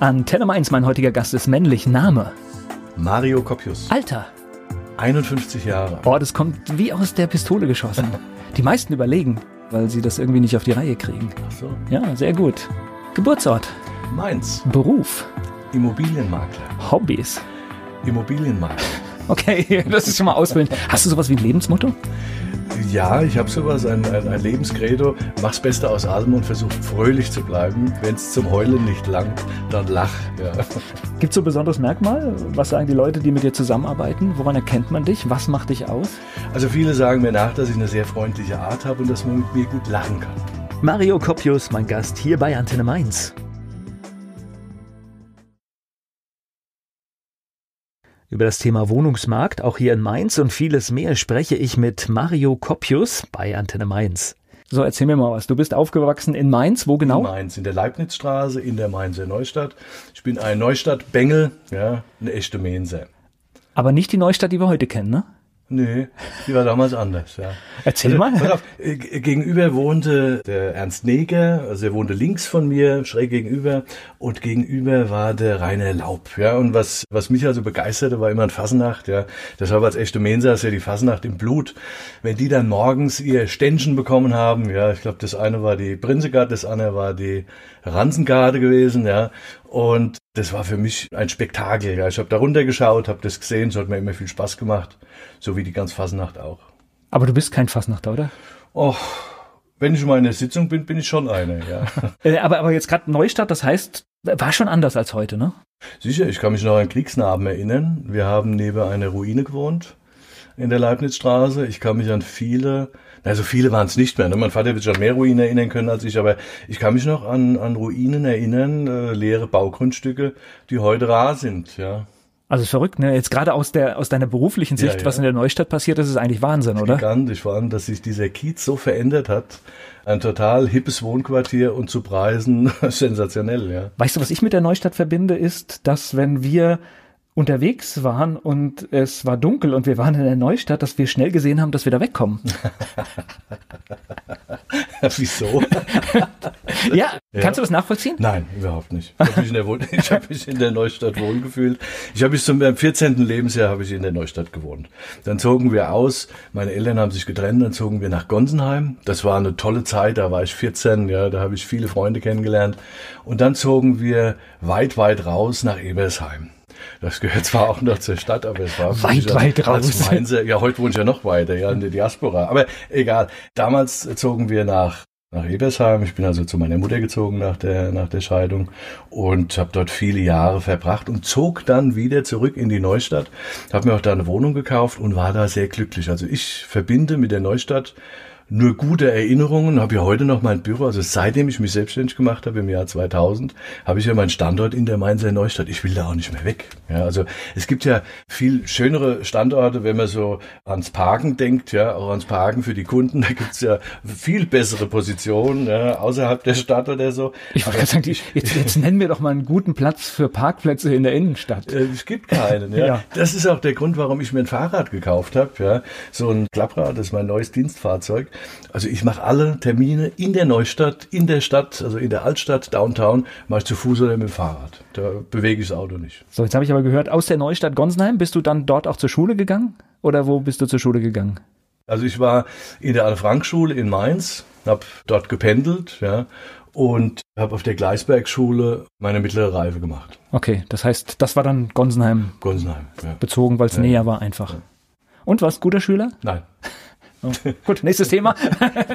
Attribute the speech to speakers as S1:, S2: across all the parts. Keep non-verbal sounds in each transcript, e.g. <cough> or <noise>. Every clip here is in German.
S1: Antenne Mainz, mein heutiger Gast ist männlich. Name?
S2: Mario Kopius.
S1: Alter?
S2: 51 Jahre.
S1: Oh, das kommt wie aus der Pistole geschossen. Die meisten überlegen, weil sie das irgendwie nicht auf die Reihe kriegen.
S2: Ach so.
S1: Ja, sehr gut. Geburtsort?
S2: Mainz.
S1: Beruf?
S2: Immobilienmakler.
S1: Hobbys?
S2: Immobilienmakler.
S1: Okay, <laughs> das ist schon mal auswählen. Hast du sowas wie ein Lebensmotto?
S2: Ja, ich habe sowas, ein, ein, ein Lebenskredo. Mach's Beste aus allem und versuch fröhlich zu bleiben. Wenn es zum Heulen nicht langt, dann lach. Ja. <laughs>
S1: Gibt es so ein besonderes Merkmal? Was sagen die Leute, die mit dir zusammenarbeiten? Woran erkennt man dich? Was macht dich aus?
S2: Also viele sagen mir nach, dass ich eine sehr freundliche Art habe und dass man mit mir gut lachen kann.
S1: Mario Kopius, mein Gast hier bei Antenne Mainz. Über das Thema Wohnungsmarkt, auch hier in Mainz und vieles mehr, spreche ich mit Mario Kopius bei Antenne Mainz. So, erzähl mir mal was. Du bist aufgewachsen in Mainz, wo genau?
S2: In Mainz, in der Leibnizstraße, in der Mainzer Neustadt. Ich bin ein Neustadt-Bengel, ja, eine echte Mainzer.
S1: Aber nicht die Neustadt, die wir heute kennen, ne?
S2: Nee, die war damals anders, ja.
S1: Erzähl
S2: also,
S1: mal.
S2: Pass auf, äh, gegenüber wohnte der Ernst Neger, also er wohnte links von mir, schräg gegenüber, und gegenüber war der Rainer Laub, ja. Und was, was mich also begeisterte, war immer ein Fasnacht, ja. Deshalb als echte Mensa ist ja die Fasnacht im Blut. Wenn die dann morgens ihr Ständchen bekommen haben, ja, ich glaube, das eine war die Prinzegard, das andere war die Ransengarde gewesen, ja. Und das war für mich ein Spektakel. Ja. Ich habe da runtergeschaut, habe das gesehen, es hat mir immer viel Spaß gemacht, so wie die ganze Fasnacht auch.
S1: Aber du bist kein Fasnachter, oder?
S2: Och, wenn ich mal in der Sitzung bin, bin ich schon eine, ja. <laughs>
S1: Äh, aber, aber jetzt gerade Neustadt, das heißt, war schon anders als heute, ne?
S2: Sicher, ich kann mich noch an Kriegsnarben erinnern. Wir haben neben einer Ruine gewohnt in der Leibnizstraße. Ich kann mich an viele also viele waren es nicht mehr. Ne? Mein Vater wird sich an mehr Ruinen erinnern können als ich, aber ich kann mich noch an, an Ruinen erinnern, äh, leere Baugrundstücke, die heute rar sind, ja.
S1: Also verrückt, ne? Jetzt gerade aus der aus deiner beruflichen Sicht, ja, ja. was in der Neustadt passiert, das ist eigentlich Wahnsinn, oder?
S2: Gigantisch, vor allem, dass sich dieser Kiez so verändert hat. Ein total hippes Wohnquartier und zu Preisen <laughs> sensationell, ja.
S1: Weißt du, was ich mit der Neustadt verbinde, ist, dass wenn wir unterwegs waren und es war dunkel und wir waren in der Neustadt, dass wir schnell gesehen haben, dass wir da wegkommen. <laughs>
S2: Wieso?
S1: ja, <laughs> ja, kannst du das nachvollziehen?
S2: Nein, überhaupt nicht. Ich habe mich, in der, <laughs> ich hab mich in der Neustadt wohlgefühlt. Ich habe bis zum 14. Lebensjahr habe ich in der Neustadt gewohnt. Dann zogen wir aus, meine Eltern haben sich getrennt, dann zogen wir nach Gonsenheim. Das war eine tolle Zeit, da war ich 14, ja, da habe ich viele Freunde kennengelernt. Und dann zogen wir weit, weit raus nach Ebersheim. Das gehört zwar auch noch zur Stadt, aber es war
S1: weit, weit raus.
S2: Mainzer, ja, heute wohne ich ja noch weiter, ja, in der Diaspora. Aber egal. Damals zogen wir nach nach Ebersheim. Ich bin also zu meiner Mutter gezogen nach der, nach der Scheidung und habe dort viele Jahre verbracht und zog dann wieder zurück in die Neustadt, habe mir auch da eine Wohnung gekauft und war da sehr glücklich. Also ich verbinde mit der Neustadt nur gute Erinnerungen, habe ja heute noch mein Büro, also seitdem ich mich selbstständig gemacht habe im Jahr 2000, habe ich ja meinen Standort in der Mainzer Neustadt. Ich will da auch nicht mehr weg. Ja, also es gibt ja viel schönere Standorte, wenn man so ans Parken denkt, ja, auch ans Parken für die Kunden, <laughs> da gibt's ja viel bessere Positionen, ja, außerhalb der Stadt oder so.
S1: Ich wollte sagen, die, jetzt, jetzt nennen wir doch mal einen guten Platz für Parkplätze in der Innenstadt.
S2: Äh, es gibt keinen, ja. ja. Das ist auch der Grund, warum ich mir ein Fahrrad gekauft habe, ja. So ein Klapprad, das ist mein neues Dienstfahrzeug. Also ich mache alle Termine in der Neustadt, in der Stadt, also in der Altstadt, Downtown, mache ich zu Fuß oder mit dem Fahrrad. Da bewege ich das Auto nicht.
S1: So, jetzt habe ich aber gehört, aus der Neustadt Gonsenheim bist du dann dort auch zur Schule gegangen? Oder wo bist du zur Schule gegangen?
S2: Also ich war in der Anne-Frank-Schule in Mainz, habe dort gependelt, ja, und habe auf der Gleisberg-Schule meine mittlere Reife gemacht.
S1: Okay, das heißt, das war dann Gonsenheim.
S2: Gonsenheim, ja.
S1: Bezogen, weil es ja. näher war einfach. Ja. Und was, guter Schüler?
S2: Nein.
S1: Oh. Gut, nächstes <laughs> Thema.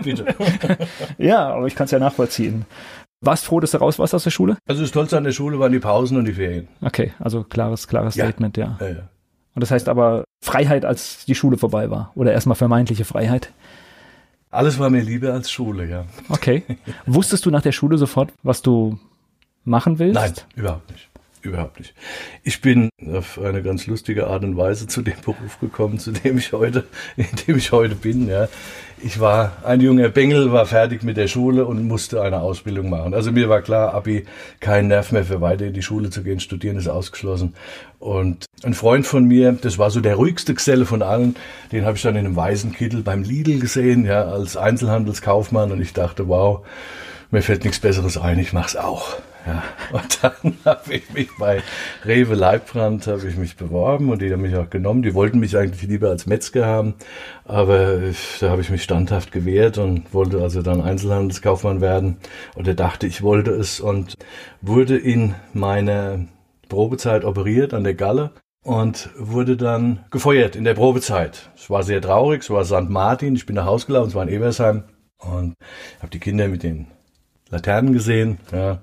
S1: Bitte. <laughs> ja, aber ich kann es ja nachvollziehen. Warst froh, dass du raus warst aus der Schule?
S2: Also das Tollste an der Schule waren die Pausen und die Ferien.
S1: Okay, also klares, klares ja. Statement, ja. ja, ja. Und das heißt aber Freiheit, als die Schule vorbei war. Oder erstmal vermeintliche Freiheit.
S2: Alles war mir lieber als Schule, ja.
S1: Okay. <laughs> Wusstest du nach der Schule sofort, was du machen willst?
S2: Nein, überhaupt nicht. Überhaupt nicht. Ich bin auf eine ganz lustige Art und Weise zu dem <laughs> Beruf gekommen, zu dem ich heute, in dem ich heute bin. Ja. Ich war ein junger Bengel, war fertig mit der Schule und musste eine Ausbildung machen. Also mir war klar, Abi, kein Nerv mehr für weiter in die Schule zu gehen, studieren ist ausgeschlossen. Und ein Freund von mir, das war so der ruhigste Geselle von allen, den habe ich dann in einem weißen Kittel beim Lidl gesehen, ja, als Einzelhandelskaufmann und ich dachte, wow, mir fällt nichts Besseres ein, ich mach's auch. Ja, und dann <laughs> habe ich mich bei Rewe Leibbrand habe ich mich beworben und die haben mich auch genommen. Die wollten mich eigentlich lieber als Metzger haben, aber da habe ich mich standhaft gewehrt und wollte also dann Einzelhandelskaufmann werden oder dachte, ich wollte es und wurde in meiner Probezeit operiert an der Galle und wurde dann gefeuert in der Probezeit. Es war sehr traurig, es war St. Martin, ich bin nach Hause gelaufen, es war in Ebersheim und habe die Kinder mit den Laternen gesehen, ja,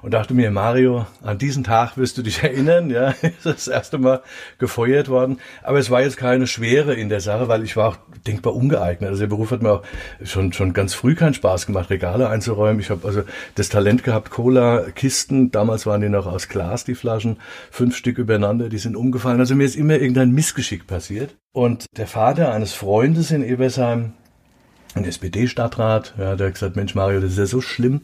S2: und dachte mir, Mario, an diesen Tag wirst du dich <laughs> erinnern, ja, <laughs> ist das erste Mal gefeuert worden. Aber es war jetzt keine Schwere in der Sache, weil ich war auch denkbar ungeeignet. Also der Beruf hat mir auch schon, schon ganz früh keinen Spaß gemacht, Regale einzuräumen. Ich habe also das Talent gehabt, Cola-Kisten, damals waren die noch aus Glas, die Flaschen, fünf Stück übereinander, die sind umgefallen. Also mir ist immer irgendein Missgeschick passiert. Und der Vater eines Freundes in Ebersheim, ein SPD-Stadtrat, ja, der hat gesagt, Mensch Mario, das ist ja so schlimm,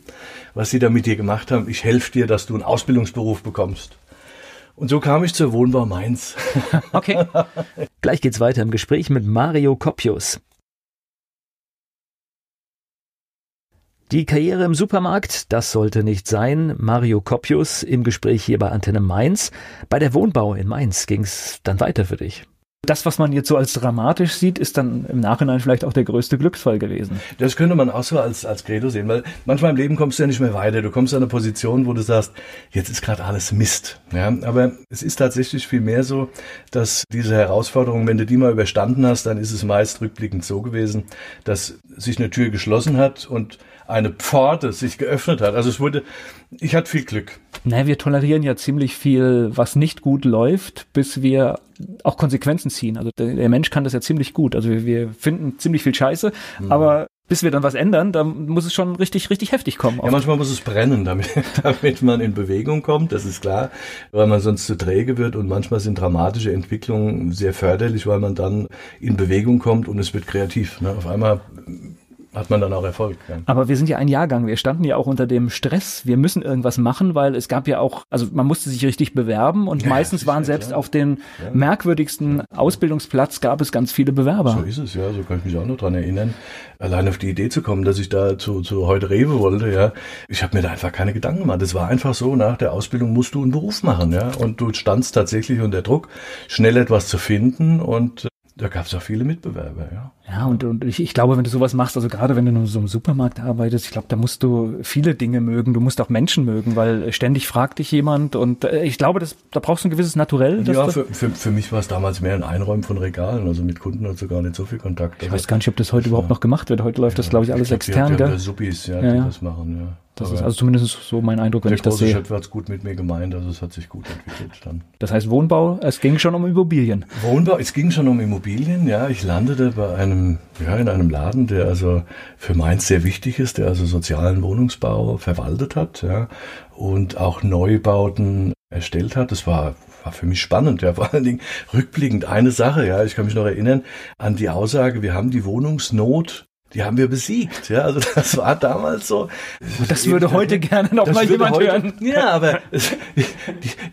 S2: was Sie da mit dir gemacht haben. Ich helfe dir, dass du einen Ausbildungsberuf bekommst. Und so kam ich zur Wohnbau Mainz. <laughs>
S1: Okay. Gleich geht's weiter im Gespräch mit Mario Koppius. Die Karriere im Supermarkt, das sollte nicht sein. Mario Koppius im Gespräch hier bei Antenne Mainz. Bei der Wohnbau in Mainz ging's dann weiter für dich. Das, was man jetzt so als dramatisch sieht, ist dann im Nachhinein vielleicht auch der größte Glücksfall gewesen.
S2: Das könnte man auch so als, als Credo sehen, weil manchmal im Leben kommst du ja nicht mehr weiter. Du kommst an eine Position, wo du sagst, jetzt ist gerade alles Mist. Ja, aber es ist tatsächlich viel mehr so, dass diese Herausforderung, wenn du die mal überstanden hast, dann ist es meist rückblickend so gewesen, dass sich eine Tür geschlossen hat und eine Pforte sich geöffnet hat. Also es wurde, ich hatte viel Glück.
S1: Na, wir tolerieren ja ziemlich viel, was nicht gut läuft, bis wir auch Konsequenzen ziehen. Also der, der Mensch kann das ja ziemlich gut. Also wir, wir finden ziemlich viel Scheiße, mhm. aber bis wir dann was ändern, dann muss es schon richtig, richtig heftig kommen.
S2: Ja, manchmal muss es brennen, damit, <laughs> damit man in Bewegung kommt, das ist klar, weil man sonst zu träge wird und manchmal sind dramatische Entwicklungen sehr förderlich, weil man dann in Bewegung kommt und es wird kreativ. Ne? Auf einmal hat man dann auch Erfolg. Ja.
S1: Aber wir sind ja ein Jahrgang, wir standen ja auch unter dem Stress, wir müssen irgendwas machen, weil es gab ja auch, also man musste sich richtig bewerben und ja, meistens waren selbst ja. auf den merkwürdigsten Ausbildungsplatz gab es ganz viele Bewerber.
S2: So ist es, ja, so kann ich mich auch noch dran erinnern. Allein auf die Idee zu kommen, dass ich da zu, zu heute Rewe wollte, ja, ich habe mir da einfach keine Gedanken gemacht. Es war einfach so, nach der Ausbildung musst du einen Beruf machen, ja, und du standst tatsächlich unter Druck, schnell etwas zu finden und da gab es auch viele Mitbewerber, ja.
S1: Ja, und, und ich, ich glaube, wenn du sowas machst, also gerade wenn du in so einem Supermarkt arbeitest, ich glaube, da musst du viele Dinge mögen. Du musst auch Menschen mögen, weil ständig fragt dich jemand und äh, ich glaube, das, da brauchst du ein gewisses Naturell.
S2: Ja, für, für, für mich war es damals mehr ein Einräumen von Regalen. Also mit Kunden hat du gar nicht so viel Kontakt.
S1: Ich also, weiß gar nicht, ob das heute überhaupt noch gemacht wird. Heute läuft das, glaube ich, alles ich glaub, extern,
S2: gell? Suppis, ja, ja, die das machen, ja.
S1: Das Aber ist also zumindest so mein Eindruck, wenn ich das sehe. Der
S2: Chef hat gut mit mir gemeint, also es hat sich gut entwickelt dann.
S1: Das heißt Wohnbau, es ging schon um Immobilien.
S2: Wohnbau, es ging schon um Immobilien, ja. Ich landete bei einem, ja, in einem Laden, der also für Mainz sehr wichtig ist, der also sozialen Wohnungsbau verwaltet hat, ja, und auch Neubauten erstellt hat. Das war war für mich spannend, ja, <laughs> vor allen Dingen rückblickend eine Sache, ja, ich kann mich noch erinnern an die Aussage, wir haben die Wohnungsnot die haben wir besiegt. Ja, also das war damals so. <laughs>
S1: Das würde heute gerne noch mal jemand heute, hören.
S2: Ja, aber die,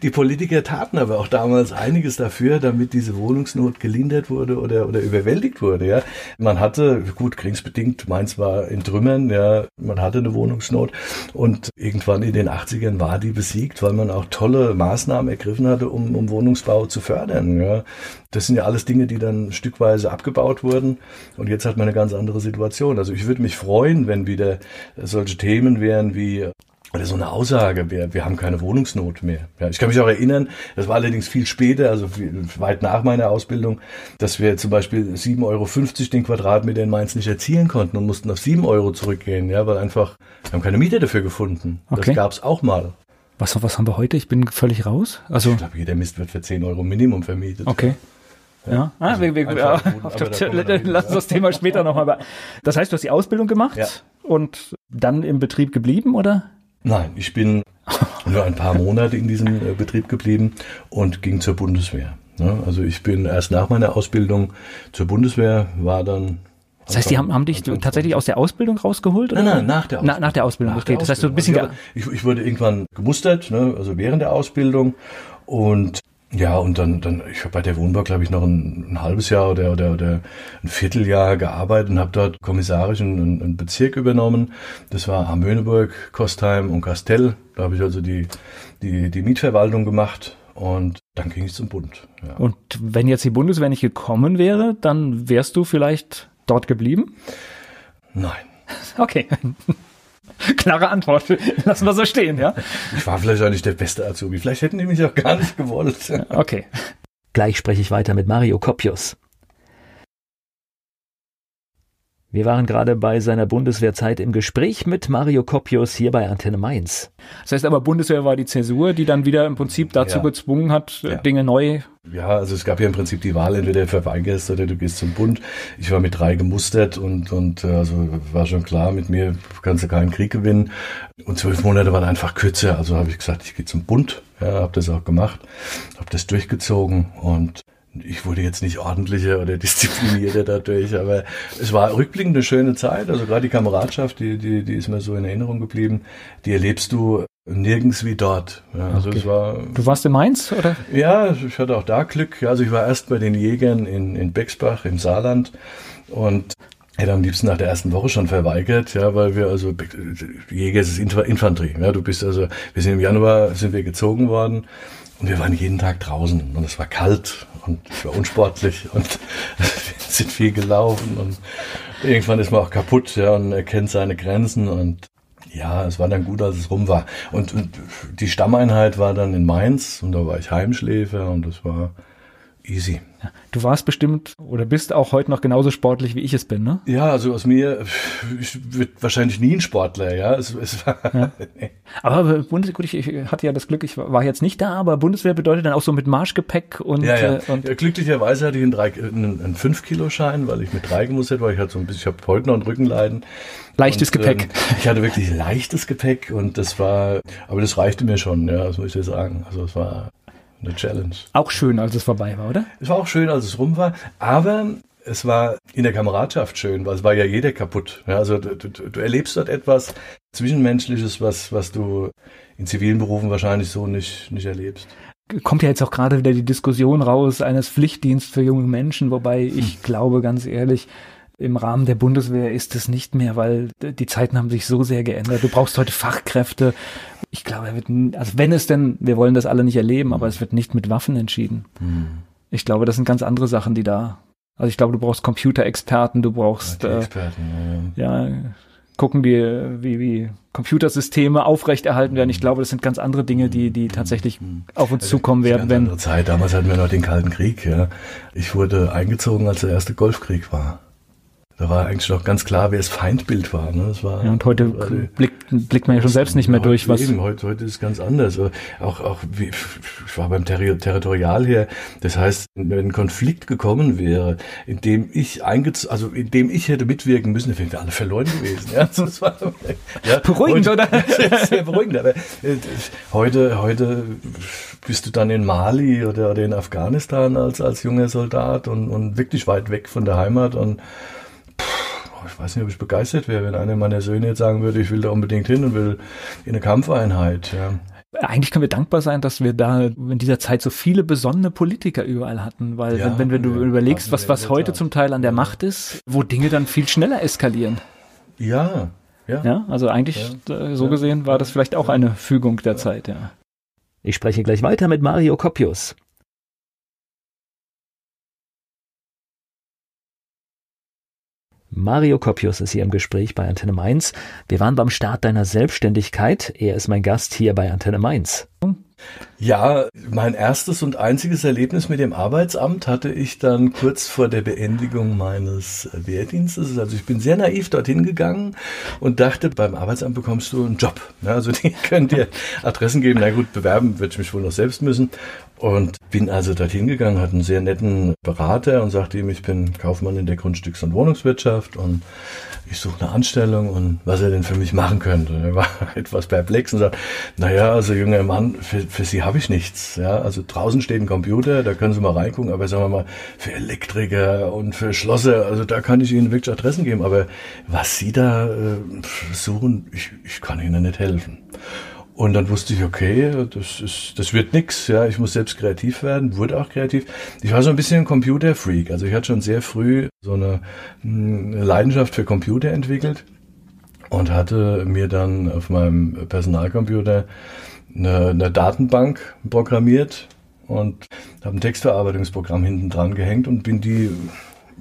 S2: die, Politiker taten aber auch damals einiges dafür, damit diese Wohnungsnot gelindert wurde oder, oder überwältigt wurde. Ja, man hatte, gut, kriegsbedingt, meins war in Trümmern, ja, man hatte eine Wohnungsnot und irgendwann in den 80ern war die besiegt, weil man auch tolle Maßnahmen ergriffen hatte, um, um Wohnungsbau zu fördern. Ja, das sind ja alles Dinge, die dann stückweise abgebaut wurden und jetzt hat man eine ganz andere Situation. Situation. Also ich würde mich freuen, wenn wieder solche Themen wären wie oder so eine Aussage, wir, wir haben keine Wohnungsnot mehr. Ja, ich kann mich auch erinnern, das war allerdings viel später, also viel, weit nach meiner Ausbildung, dass wir zum Beispiel 7,50 Euro den Quadratmeter in Mainz nicht erzielen konnten und mussten auf 7 Euro zurückgehen, ja, weil einfach, wir haben keine Miete dafür gefunden. Okay. Das gab es auch mal.
S1: Was, was haben wir heute? Ich bin völlig raus. Also
S2: ich glaube, jeder Mist wird für 10 Euro Minimum vermietet.
S1: Okay. Ja, ah, also wir, wir, ja, lass uns das Thema später nochmal. Das heißt, du hast die Ausbildung gemacht ja. und dann im Betrieb geblieben, oder?
S2: Nein, ich bin nur ein paar Monate in diesem äh, Betrieb geblieben und ging zur Bundeswehr. Ne? Also ich bin erst nach meiner Ausbildung zur Bundeswehr, war dann
S1: das heißt, die haben, haben dich tatsächlich aus der Ausbildung rausgeholt?
S2: Oder? Nein, nein, nach der
S1: Ausbildung. Na, nach der Ausbildung, nach okay. Der das heißt, du ein bisschen.
S2: Also ich, ich, wurde irgendwann gemustert, ne, also während der Ausbildung. Und Ja, und dann, dann ich habe bei der Wohnbau, glaube ich, noch ein, ein, halbes Jahr oder, oder, oder ein Vierteljahr gearbeitet und habe dort kommissarisch einen, einen, Bezirk übernommen. Das war Amöneburg, Kostheim und Kastell. Da habe ich also die, die, die Mietverwaltung gemacht und dann ging ich zum Bund.
S1: Ja. Und wenn jetzt die Bundeswehr nicht gekommen wäre, dann wärst du vielleicht dort geblieben?
S2: Nein. <laughs>
S1: Okay. <laughs> Klare Antwort. Lassen wir so stehen, ja?
S2: Ich war vielleicht auch nicht der beste Azubi. Vielleicht hätten die mich auch gar nicht gewollt.
S1: Okay. Gleich spreche ich weiter mit Mario Kopius. Wir waren gerade bei seiner Bundeswehrzeit im Gespräch mit Mario Kopius hier bei Antenne Mainz. Das heißt aber, Bundeswehr war die Zäsur, die dann wieder im Prinzip dazu ja. gezwungen hat, ja. Dinge neu.
S2: Ja, also es gab ja im Prinzip die Wahl, entweder verweigerst oder du gehst zum Bund. Ich war mit drei gemustert und, und äh, also war schon klar, mit mir kannst du keinen Krieg gewinnen. Und zwölf Monate waren einfach kürzer. Also habe ich gesagt, ich gehe zum Bund. Ja, habe das auch gemacht, habe das durchgezogen und ich wurde jetzt nicht ordentlicher oder disziplinierter dadurch, aber es war rückblickend eine schöne Zeit. Also gerade die Kameradschaft, die, die, die ist mir so in Erinnerung geblieben. Die erlebst du nirgends wie dort. Ja, also okay. es war,
S1: du warst in Mainz, oder?
S2: Ja, ich hatte auch da Glück. Also ich war erst bei den Jägern in, in Bexbach im Saarland und hätte am liebsten nach der ersten Woche schon verweigert, ja, weil wir also Jäger ist Infanterie. Ja, du bist also, wir sind im Januar sind wir gezogen worden und wir waren jeden Tag draußen und es war kalt und ich war unsportlich und <laughs> sind viel gelaufen und irgendwann ist man auch kaputt, ja, und erkennt seine Grenzen und ja, es war dann gut, als es rum war. Und, und die Stammeinheit war dann in Mainz und da war ich Heimschläfer und das war easy.
S1: Du warst bestimmt oder bist auch heute noch genauso sportlich, wie ich es bin, ne?
S2: Ja, also aus mir ich wird wahrscheinlich nie ein Sportler, ja. Es, es war,
S1: ja. <laughs> Aber Bundeswehr, gut, ich, ich, hatte ja das Glück, ich war jetzt nicht da, aber Bundeswehr bedeutet dann auch so mit Marschgepäck und.
S2: Ja, ja.
S1: Äh, und
S2: ja, glücklicherweise hatte ich einen, drei, einen, einen 5-Kilo-Schein, weil ich mit drei gemusst war. Ich hatte so ein bisschen, ich habe heute noch ein Rückenleiden.
S1: Leichtes und, Gepäck. Ähm,
S2: ich hatte wirklich leichtes Gepäck und das war, aber das reichte mir schon, ja, das muss ich dir sagen. Also es war eine Challenge.
S1: Auch schön, als es vorbei war, oder?
S2: Es war auch schön, als es rum war, aber es war in der Kameradschaft schön, weil es war ja jeder kaputt. Ja, also du, du, du erlebst dort etwas Zwischenmenschliches, was, was du in zivilen Berufen wahrscheinlich so nicht, nicht erlebst
S1: kommt ja jetzt auch gerade wieder die Diskussion raus eines Pflichtdienst für junge Menschen, wobei ich hm. glaube ganz ehrlich, im Rahmen der Bundeswehr ist es nicht mehr, weil die Zeiten haben sich so sehr geändert. Du brauchst heute Fachkräfte. Ich glaube, er wird, also wenn es denn, wir wollen das alle nicht erleben, aber es wird nicht mit Waffen entschieden. Mhm. Ich glaube, das sind ganz andere Sachen, die da. Also ich glaube, du brauchst Computerexperten, du brauchst ja, Experten, ja, ja. gucken die, wie, wie Computersysteme aufrechterhalten werden. Ich glaube, das sind ganz andere Dinge, die, die tatsächlich mhm. auf uns also zukommen werden.
S2: Wenn andere Zeit. Damals hatten wir noch den Kalten Krieg. Ja. Ich wurde eingezogen, als der erste Golfkrieg war. Da war eigentlich noch ganz klar, wer das Feindbild war. Ne? Das war
S1: ja, und heute also, blickt, blickt man ja schon selbst nicht mehr durch.
S2: Was eben, heute, heute ist es ganz anders. Auch, auch wie, ich war beim Terri Territorial hier. Das heißt, wenn ein Konflikt gekommen wäre, in dem ich eingez also in dem ich hätte mitwirken müssen, dann wären wir alle verloren gewesen. Ja, das war,
S1: ja, beruhigend, heute, oder? <laughs>
S2: Sehr beruhigend. Aber äh, heute, heute bist du dann in Mali oder, oder in Afghanistan als, als junger Soldat und, und wirklich weit weg von der Heimat und ich weiß nicht, ob ich begeistert wäre, wenn einer meiner Söhne jetzt sagen würde, ich will da unbedingt hin und will in eine Kampfeinheit. Ja.
S1: Eigentlich können wir dankbar sein, dass wir da in dieser Zeit so viele besonnene Politiker überall hatten, weil ja, wenn, wenn, du ja, überlegst, was, was heute zum Teil an der Macht ist, wo Dinge dann viel schneller eskalieren.
S2: Ja, ja.
S1: Ja, also eigentlich äh, so gesehen war das vielleicht auch eine Fügung der Zeit, ja. Ich spreche gleich weiter mit Mario Kopius. Mario Kopius ist hier im Gespräch bei Antenne Mainz. Wir waren beim Start deiner Selbstständigkeit. Er ist mein Gast hier bei Antenne Mainz.
S2: Ja, mein erstes und einziges Erlebnis mit dem Arbeitsamt hatte ich dann kurz vor der Beendigung meines Wehrdienstes. Also ich bin sehr naiv dorthin gegangen und dachte, beim Arbeitsamt bekommst du einen Job. also die <laughs> können dir Adressen geben. Na gut, bewerben würde ich mich wohl noch selbst müssen. Und bin also dorthin gegangen, hatte einen sehr netten Berater und sagte ihm, ich bin Kaufmann in der Grundstücks- und Wohnungswirtschaft und ich suche eine Anstellung und was er denn für mich machen könnte. Er war <laughs> etwas perplex und sagt, naja, also junger Mann, für, für Sie habe ich nichts. Ja, also draußen steht ein Computer, da können Sie mal reingucken, aber sagen wir mal, für Elektriker und für Schlosser, also da kann ich Ihnen wirklich Adressen geben, aber was Sie da äh, suchen, ich, ich kann Ihnen nicht helfen. Und dann wusste ich, okay, das, ist, das wird nix. Ja, ich muss selbst kreativ werden, wurde auch kreativ. Ich war so ein bisschen ein Computerfreak. Also ich hatte schon sehr früh so eine, hm, eine Leidenschaft für Computer entwickelt und hatte mir dann auf meinem Personalcomputer eine, eine Datenbank programmiert und habe ein Textverarbeitungsprogramm hinten dran gehängt und bin die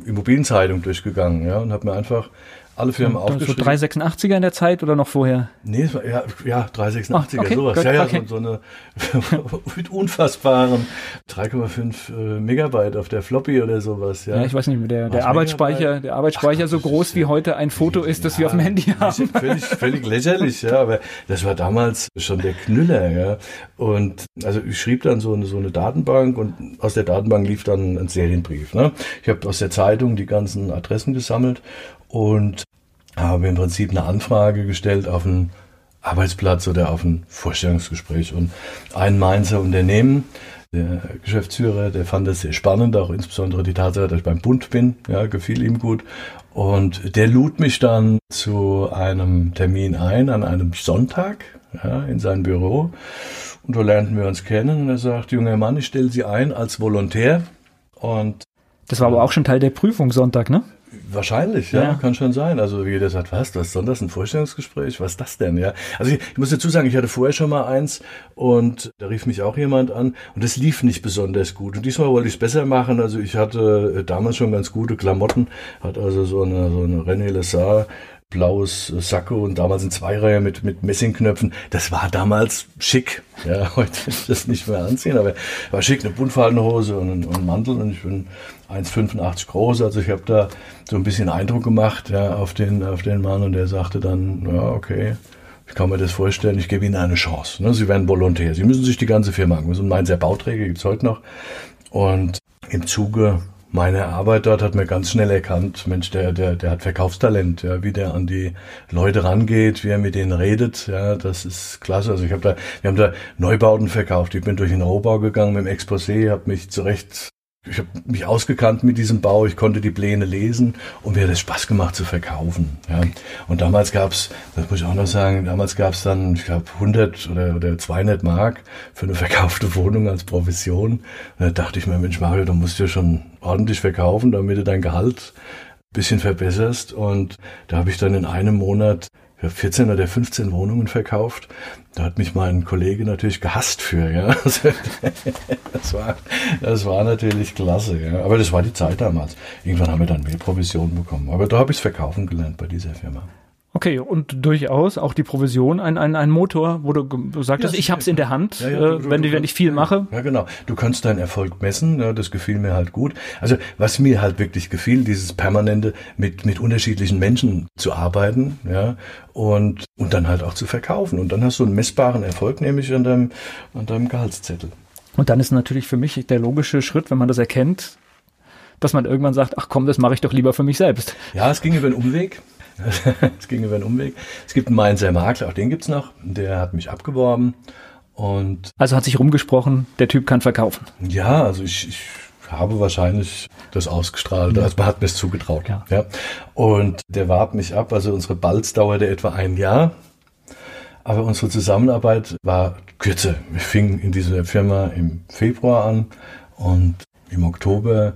S2: Immobilienzeitung durchgegangen, ja, und habe mir einfach alle Firmen aufgeschrieben.
S1: So 386er in der Zeit oder noch vorher?
S2: Nee, ja, ja 386er, oh, okay, sowas. Gut, ja, ja, okay. so, so eine <laughs> mit unfassbaren 3,5 äh, Megabyte auf der Floppy oder sowas. Ja,
S1: ja ich weiß nicht, der, der Arbeitsspeicher, der Arbeitsspeicher Ach, so groß wie heute ein Foto ist, das ja, wir auf dem Handy haben.
S2: Völlig, <laughs> völlig lächerlich, ja, aber das war damals schon der Knüller, ja. Und also ich schrieb dann so eine, so eine Datenbank und aus der Datenbank lief dann ein Serienbrief. Ne? Ich habe aus der Zeitung die ganzen Adressen gesammelt und habe im Prinzip eine Anfrage gestellt auf einen Arbeitsplatz oder auf ein Vorstellungsgespräch. Und ein Mainzer Unternehmen, der Geschäftsführer, der fand das sehr spannend, auch insbesondere die Tatsache, dass ich beim Bund bin, ja, gefiel ihm gut. Und der lud mich dann zu einem Termin ein, an einem Sonntag, ja, in sein Büro. Und da lernten wir uns kennen und er sagt, junger Mann, ich stelle Sie ein als Volontär. Und
S1: das war aber auch schon Teil der Prüfung Sonntag, ne?
S2: Wahrscheinlich, ja, ja, kann schon sein. Also wie jeder sagt, was, was soll das, ein Vorstellungsgespräch? Was ist das denn, ja? Also ich, ich muss dazu sagen, ich hatte vorher schon mal eins und da rief mich auch jemand an und das lief nicht besonders gut. Und diesmal wollte ich es besser machen. Also ich hatte äh, damals schon ganz gute Klamotten, hat also so eine, so eine René Lessard blaues Sakko und damals ein Zweireiher mit, mit Messingknöpfen. Das war damals schick. Ja, <laughs> heute ist das nicht mehr anziehen, aber war schick, eine Buntfaltenhose und, und ein Mantel und ich bin 1,85 groß. Also ich habe da so ein bisschen Eindruck gemacht ja, auf, den, auf den Mann und der sagte dann, ja, okay, ich kann mir das vorstellen, ich gebe Ihnen eine Chance. Ne? Sie werden Volontär. Sie müssen sich die ganze Firma angucken. So ein Mainzer Bauträger gibt's heute noch. Und im Zuge meine Arbeit dort hat mir ganz schnell erkannt, Mensch, der, der, der hat Verkaufstalent, ja, wie der an die Leute rangeht, wie er mit denen redet, ja, das ist klasse. Also ich habe da, wir haben da Neubauten verkauft. Ich bin durch den Rohbau gegangen mit dem Exposé, habe mich zurecht ich habe mich ausgekannt mit diesem Bau, ich konnte die Pläne lesen und mir hat es Spaß gemacht zu verkaufen. Ja. Und damals gab's, das muss ich auch noch sagen, damals gab's dann, ich glaube, 100 oder, oder 200 Mark für eine verkaufte Wohnung als Provision. Und da dachte ich mir, Mensch Mario, du musst ja schon ordentlich verkaufen, damit du dein Gehalt bisschen verbesserst. Und da habe ich dann in einem Monat habe 14 oder 15 Wohnungen verkauft. Da hat mich mein Kollege natürlich gehasst für. Ja. <laughs> Das, war, das war natürlich klasse. Ja. Aber das war die Zeit damals. Irgendwann haben wir dann mehr Provisionen bekommen. Aber da habe ich es verkaufen gelernt bei dieser Firma.
S1: Okay, und durchaus auch die Provision ein, ein, ein Motor, wo du, du sagtest, ja, ich habe es in der Hand, ja, ja, du, äh, wenn, du, wenn ich viel mache.
S2: Ja, genau. Du kannst deinen Erfolg messen, das gefiel mir halt gut. Also was mir halt wirklich gefiel, dieses permanente mit, mit unterschiedlichen Menschen zu arbeiten, ja, und, und dann halt auch zu verkaufen. Und dann hast du einen messbaren Erfolg, nämlich an deinem, an deinem Gehaltszettel.
S1: Und dann ist natürlich für mich der logische Schritt, wenn man das erkennt, dass man irgendwann sagt, ach komm, das mache ich doch lieber für mich selbst.
S2: Ja, es ging über einen Umweg. <laughs> es ging über einen Umweg. Es gibt einen Mainzer Makler, auch den gibt's noch. Der hat mich abgeworben. Und
S1: also hat sich rumgesprochen, der Typ kann verkaufen.
S2: Ja, also ich, ich habe wahrscheinlich das ausgestrahlt. Ja. Also man hat mir es zugetraut. Ja. ja. Und der warb mich ab. Also unsere Balz dauerte etwa ein Jahr. Aber unsere Zusammenarbeit war kürzer. Wir fingen in dieser Firma im Februar an und im Oktober,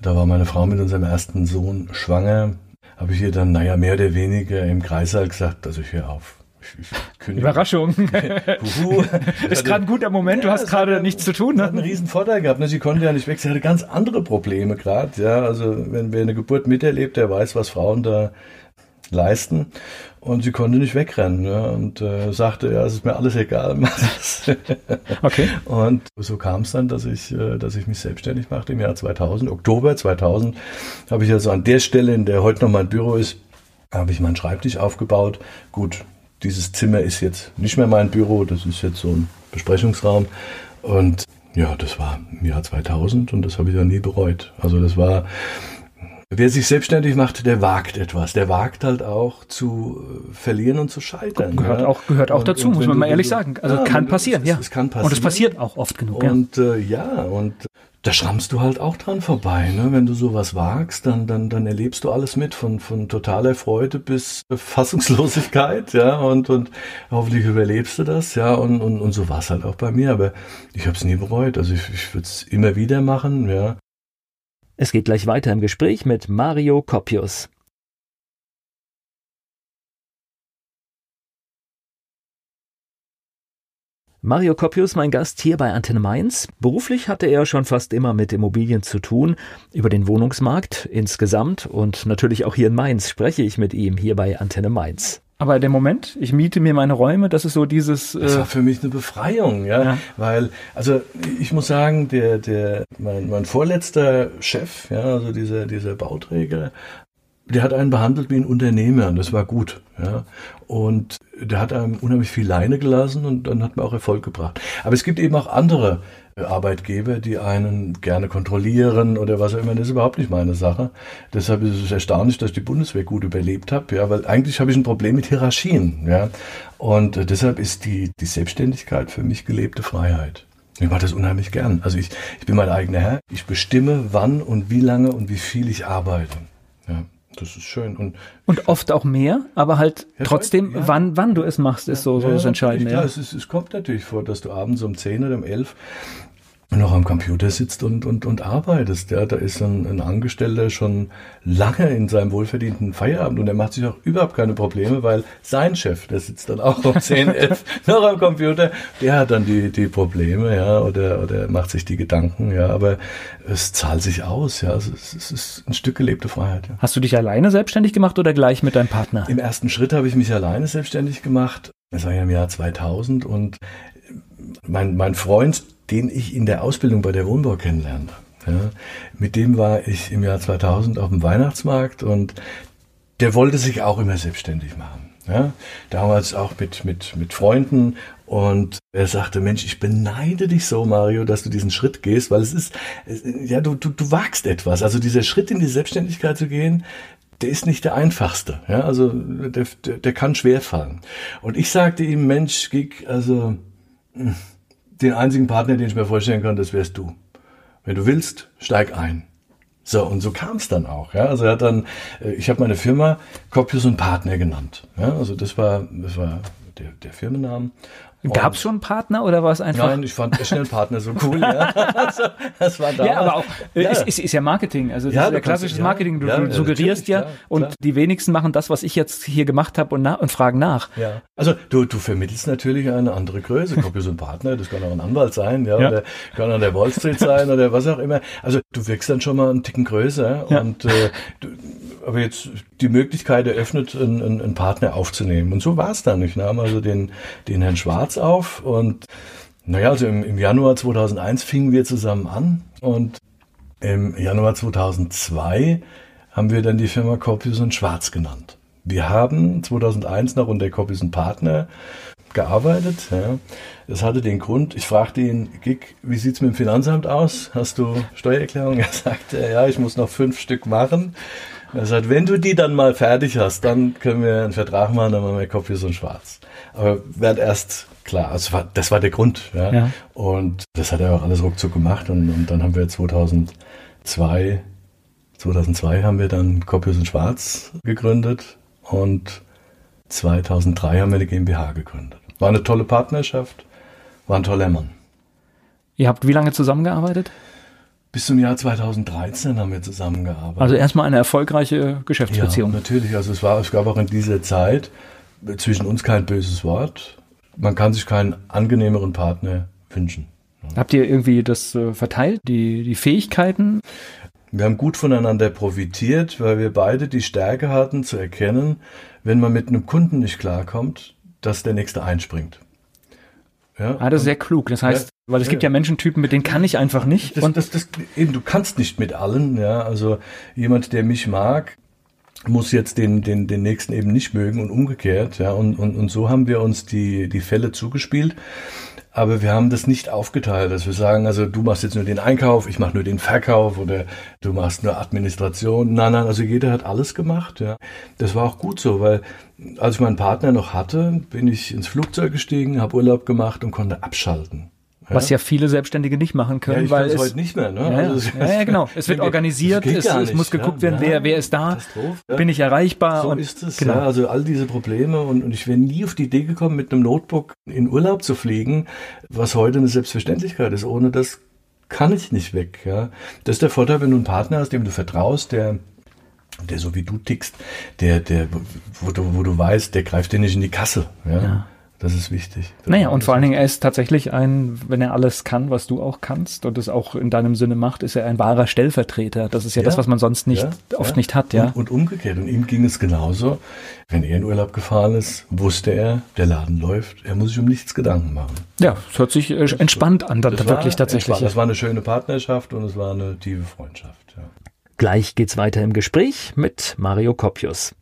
S2: da war meine Frau mit unserem ersten Sohn schwanger habe ich ihr dann, naja, mehr oder weniger im Kreißsaal gesagt, also ich höre auf.
S1: Überraschung. <laughs> <laughs> ist gerade ein guter Moment, ja, du hast gerade nichts zu tun.
S2: Ne? Hat einen riesen Vorteil gehabt. Ne? Sie konnte ja nicht weg. Sie hatte ganz andere Probleme gerade. Ja, also wenn wer eine Geburt miterlebt, der weiß, was Frauen da leisten. Und sie konnte nicht wegrennen ja, und äh, sagte, ja, es ist mir alles egal, <laughs> mach das. okay. Und so kam es dann, dass ich, äh, dass ich mich selbstständig machte im Jahr 2000. Oktober 2000 habe ich also an der Stelle, in der heute noch mein Büro ist, habe ich meinen Schreibtisch aufgebaut. Gut, dieses Zimmer ist jetzt nicht mehr mein Büro, das ist jetzt so ein Besprechungsraum. Und ja, das war im Jahr 2000 und das habe ich ja nie bereut. Also das war Wer sich selbstständig macht, der wagt etwas. Der wagt halt auch zu äh, verlieren und zu scheitern.
S1: Gehört ja. auch, gehört auch und, dazu, und muss man mal ehrlich sagen. Also ja, kann passieren, es, ja. Es kann passieren. Und es passiert auch oft genug.
S2: Und ja, äh, ja und da schrammst du halt auch dran vorbei. Ne? Wenn du sowas wagst, dann, dann, dann erlebst du alles mit, von, von totaler Freude bis Fassungslosigkeit, ja, und, und hoffentlich überlebst du das, ja, und, und, und so war es halt auch bei mir, aber ich habe es nie bereut. Also ich, ich würde es immer wieder machen, ja.
S1: Es geht gleich weiter im Gespräch mit Mario Koppius. Mario Koppius, mein Gast hier bei Antenne Mainz. Beruflich hatte er schon fast immer mit Immobilien zu tun. Über den Wohnungsmarkt insgesamt und natürlich auch hier in Mainz spreche ich mit ihm hier bei Antenne Mainz. Aber der Moment, ich miete mir meine Räume, das ist so dieses.
S2: Äh das war für mich eine Befreiung, ja. ja. Weil, also ich muss sagen, der, der, mein, mein vorletzter Chef, ja, also dieser, dieser Bauträger, der hat einen behandelt wie ein Unternehmer und das war gut. Ja. Und der hat einem unheimlich viel Leine gelassen und dann hat man auch Erfolg gebracht. Aber es gibt eben auch andere Arbeitgeber, die einen gerne kontrollieren oder was auch immer. Das ist überhaupt nicht meine Sache. Deshalb ist es erstaunlich, dass ich die Bundeswehr gut überlebt habe, ja, weil eigentlich habe ich ein Problem mit Hierarchien. Ja. Und äh, deshalb ist die, die Selbstständigkeit für mich gelebte Freiheit. Ich mache das unheimlich gern. Also ich, ich bin mein eigener Herr. Ich bestimme, wann und wie lange und wie viel ich arbeite. Ja. Das ist schön.
S1: Und, und oft auch mehr, aber halt ja, trotzdem, ja. wann, wann du es machst, ist so, so das Entscheidende.
S2: Ja, es, ist, es kommt natürlich vor, dass du abends um 10 oder um 11 noch am Computer sitzt und, und, und arbeitest. Ja, da ist ein, ein Angestellter schon lange in seinem wohlverdienten Feierabend und er macht sich auch überhaupt keine Probleme, weil sein Chef, der sitzt dann auch um 10, 11 <laughs> noch am Computer, der hat dann die, die Probleme, ja, oder, oder macht sich die Gedanken, ja, aber es zahlt sich aus, ja, es, es ist ein Stück gelebte Freiheit. Ja.
S1: Hast du dich alleine selbstständig gemacht oder gleich mit deinem Partner?
S2: Im ersten Schritt habe ich mich alleine selbstständig gemacht. Das war ja im Jahr 2000 und mein, mein Freund, den ich in der Ausbildung bei der Wohnbau kennenlernte. Ja, mit dem war ich im Jahr 2000 auf dem Weihnachtsmarkt und der wollte sich auch immer selbstständig machen. Ja, damals auch mit, mit, mit Freunden und er sagte, Mensch, ich beneide dich so, Mario, dass du diesen Schritt gehst, weil es ist, ja, du, du, du wagst etwas. Also dieser Schritt in die Selbstständigkeit zu gehen, der ist nicht der einfachste. Ja, also der, der, der kann schwer fallen. Und ich sagte ihm, Mensch, Gig, also den einzigen Partner, den ich mir vorstellen kann, das wärst du. Wenn du willst, steig ein. So, und so kam es dann auch. Ja? Also er hat dann, äh, ich habe meine Firma Copius und Partner genannt. Ja? Also das war, das war der, der Firmennamen.
S1: Gab es schon einen Partner oder war es einfach?
S2: Nein, ich fand schnell Partner so cool. ja. <laughs> also,
S1: das war da. Ja, aber auch äh, ja. Ist, ist, ist ja Marketing. Also das ja, ist ja klassisches Marketing. Du, du suggerierst ja und klar. die wenigsten machen das, was ich jetzt hier gemacht habe und, und fragen nach.
S2: Ja. Also du, du vermittelst natürlich eine andere Größe. Guck, so ein Partner, das kann auch ein Anwalt sein, ja, oder kann an der Wall Street sein oder was auch immer. Also du wirkst dann schon mal einen Ticken größer und äh, du, aber jetzt die Möglichkeit eröffnet, einen, einen Partner aufzunehmen. Und so war es dann. Ich nahm also den, den Herrn Schwarz auf und naja, also im, im Januar 2001 fingen wir zusammen an und im Januar 2002 haben wir dann die Firma Corpus und Schwarz genannt. Wir haben 2001 noch unter Corpus und Partner gearbeitet. Ja. Das hatte den Grund, ich fragte ihn, Gig, wie sieht's mit dem Finanzamt aus? Hast du Steuererklärung? <laughs> Er sagte, ja, ich muss noch fünf Stück machen. Er sagt, wenn du die dann mal fertig hast, dann können wir einen Vertrag machen, dann machen wir Kopf und Schwarz. Aber werd erst klar, also war, das war der Grund. Ja? ja. Und das hat er auch alles ruckzuck gemacht. Und, und dann haben wir 2002, 2002 haben wir dann Kopius und Schwarz gegründet und 2003 haben wir die GmbH gegründet. War eine tolle Partnerschaft, war ein toller Mann.
S1: Ihr habt wie lange zusammengearbeitet?
S2: Bis zum Jahr 2013 haben wir zusammengearbeitet.
S1: Also erstmal eine erfolgreiche Geschäftsbeziehung.
S2: Ja, natürlich. Also es war, es gab auch in dieser Zeit zwischen uns kein böses Wort. Man kann sich keinen angenehmeren Partner wünschen.
S1: Habt ihr irgendwie das äh, verteilt, die, die Fähigkeiten?
S2: Wir haben gut voneinander profitiert, weil wir beide die Stärke hatten zu erkennen, wenn man mit einem Kunden nicht klarkommt, dass der nächste einspringt.
S1: Ja, ah, das ist sehr klug. Das heißt, ja, weil es ja, gibt ja Menschentypen, mit denen kann ich einfach nicht.
S2: Das, und das, das, eben, du kannst nicht mit allen. Ja, also jemand, der mich mag, muss jetzt den, den, den nächsten eben nicht mögen und umgekehrt. Ja, und, und, und so haben wir uns die, die Fälle zugespielt. Aber wir haben das nicht aufgeteilt, dass wir sagen, also du machst jetzt nur den Einkauf, ich mache nur den Verkauf oder du machst nur Administration. Nein, nein, also jeder hat alles gemacht. Ja. Das war auch gut so, weil als ich meinen Partner noch hatte, bin ich ins Flugzeug gestiegen, habe Urlaub gemacht und konnte abschalten.
S1: Was ja viele Selbstständige nicht machen können,
S2: ja,
S1: weil es
S2: heute nicht mehr. Ne?
S1: Ja, also ja, ja, genau. Es wird <laughs> organisiert, es, es, muss geguckt werden, wer, wer ist da, bin ich erreichbar.
S2: So
S1: und,
S2: ist es. Genau. also all diese Probleme und, und ich wäre nie auf die Idee gekommen, mit einem Notebook in Urlaub zu fliegen, was heute eine Selbstverständlichkeit ist. Ohne das kann ich nicht weg. Ja, das ist der Vorteil, wenn du einen Partner hast, dem du vertraust, der der so wie du tickst, der, der, wo du, wo du weißt, der greift dir nicht in die Kasse. Ja. Ja. Das ist wichtig. Das
S1: naja, und vor allen Dingen, er ist tatsächlich ein, wenn er alles kann, was du auch kannst und es auch in deinem Sinne macht, ist er ein wahrer Stellvertreter. Das ist ja, ja das, was man sonst nicht, ja, oft ja. nicht hat, ja.
S2: Und, und, umgekehrt. Und ihm ging es genauso. Wenn er in Urlaub gefahren ist, wusste er, der Laden läuft, er muss sich um nichts Gedanken machen.
S1: Ja, es hört sich äh, entspannt an, dann wirklich tatsächlich.
S2: Das war eine schöne Partnerschaft und es war eine tiefe Freundschaft, ja.
S1: Gleich geht's weiter im Gespräch mit Mario Kopius.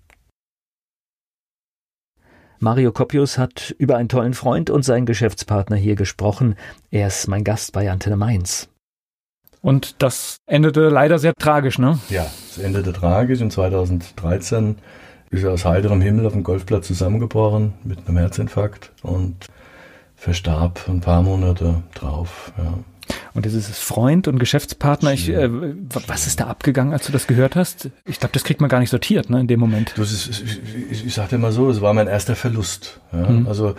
S1: Mario Kopius hat über einen tollen Freund und seinen Geschäftspartner hier gesprochen. Er ist mein Gast bei Antenne Mainz. Und das endete leider sehr tragisch, ne?
S2: Ja, es endete tragisch. In 2013 ist er aus heiterem Himmel auf dem Golfplatz zusammengebrochen mit einem Herzinfarkt und verstarb ein paar Monate drauf. Ja.
S1: Und das ist Freund und Geschäftspartner. Ich, äh, was ist da abgegangen, als du das gehört hast? Ich glaube, das kriegt man gar nicht sortiert, ne, in dem Moment.
S2: Das ist, ich, ich, ich sagte mal so, es war mein erster Verlust. Ja? Mhm. Also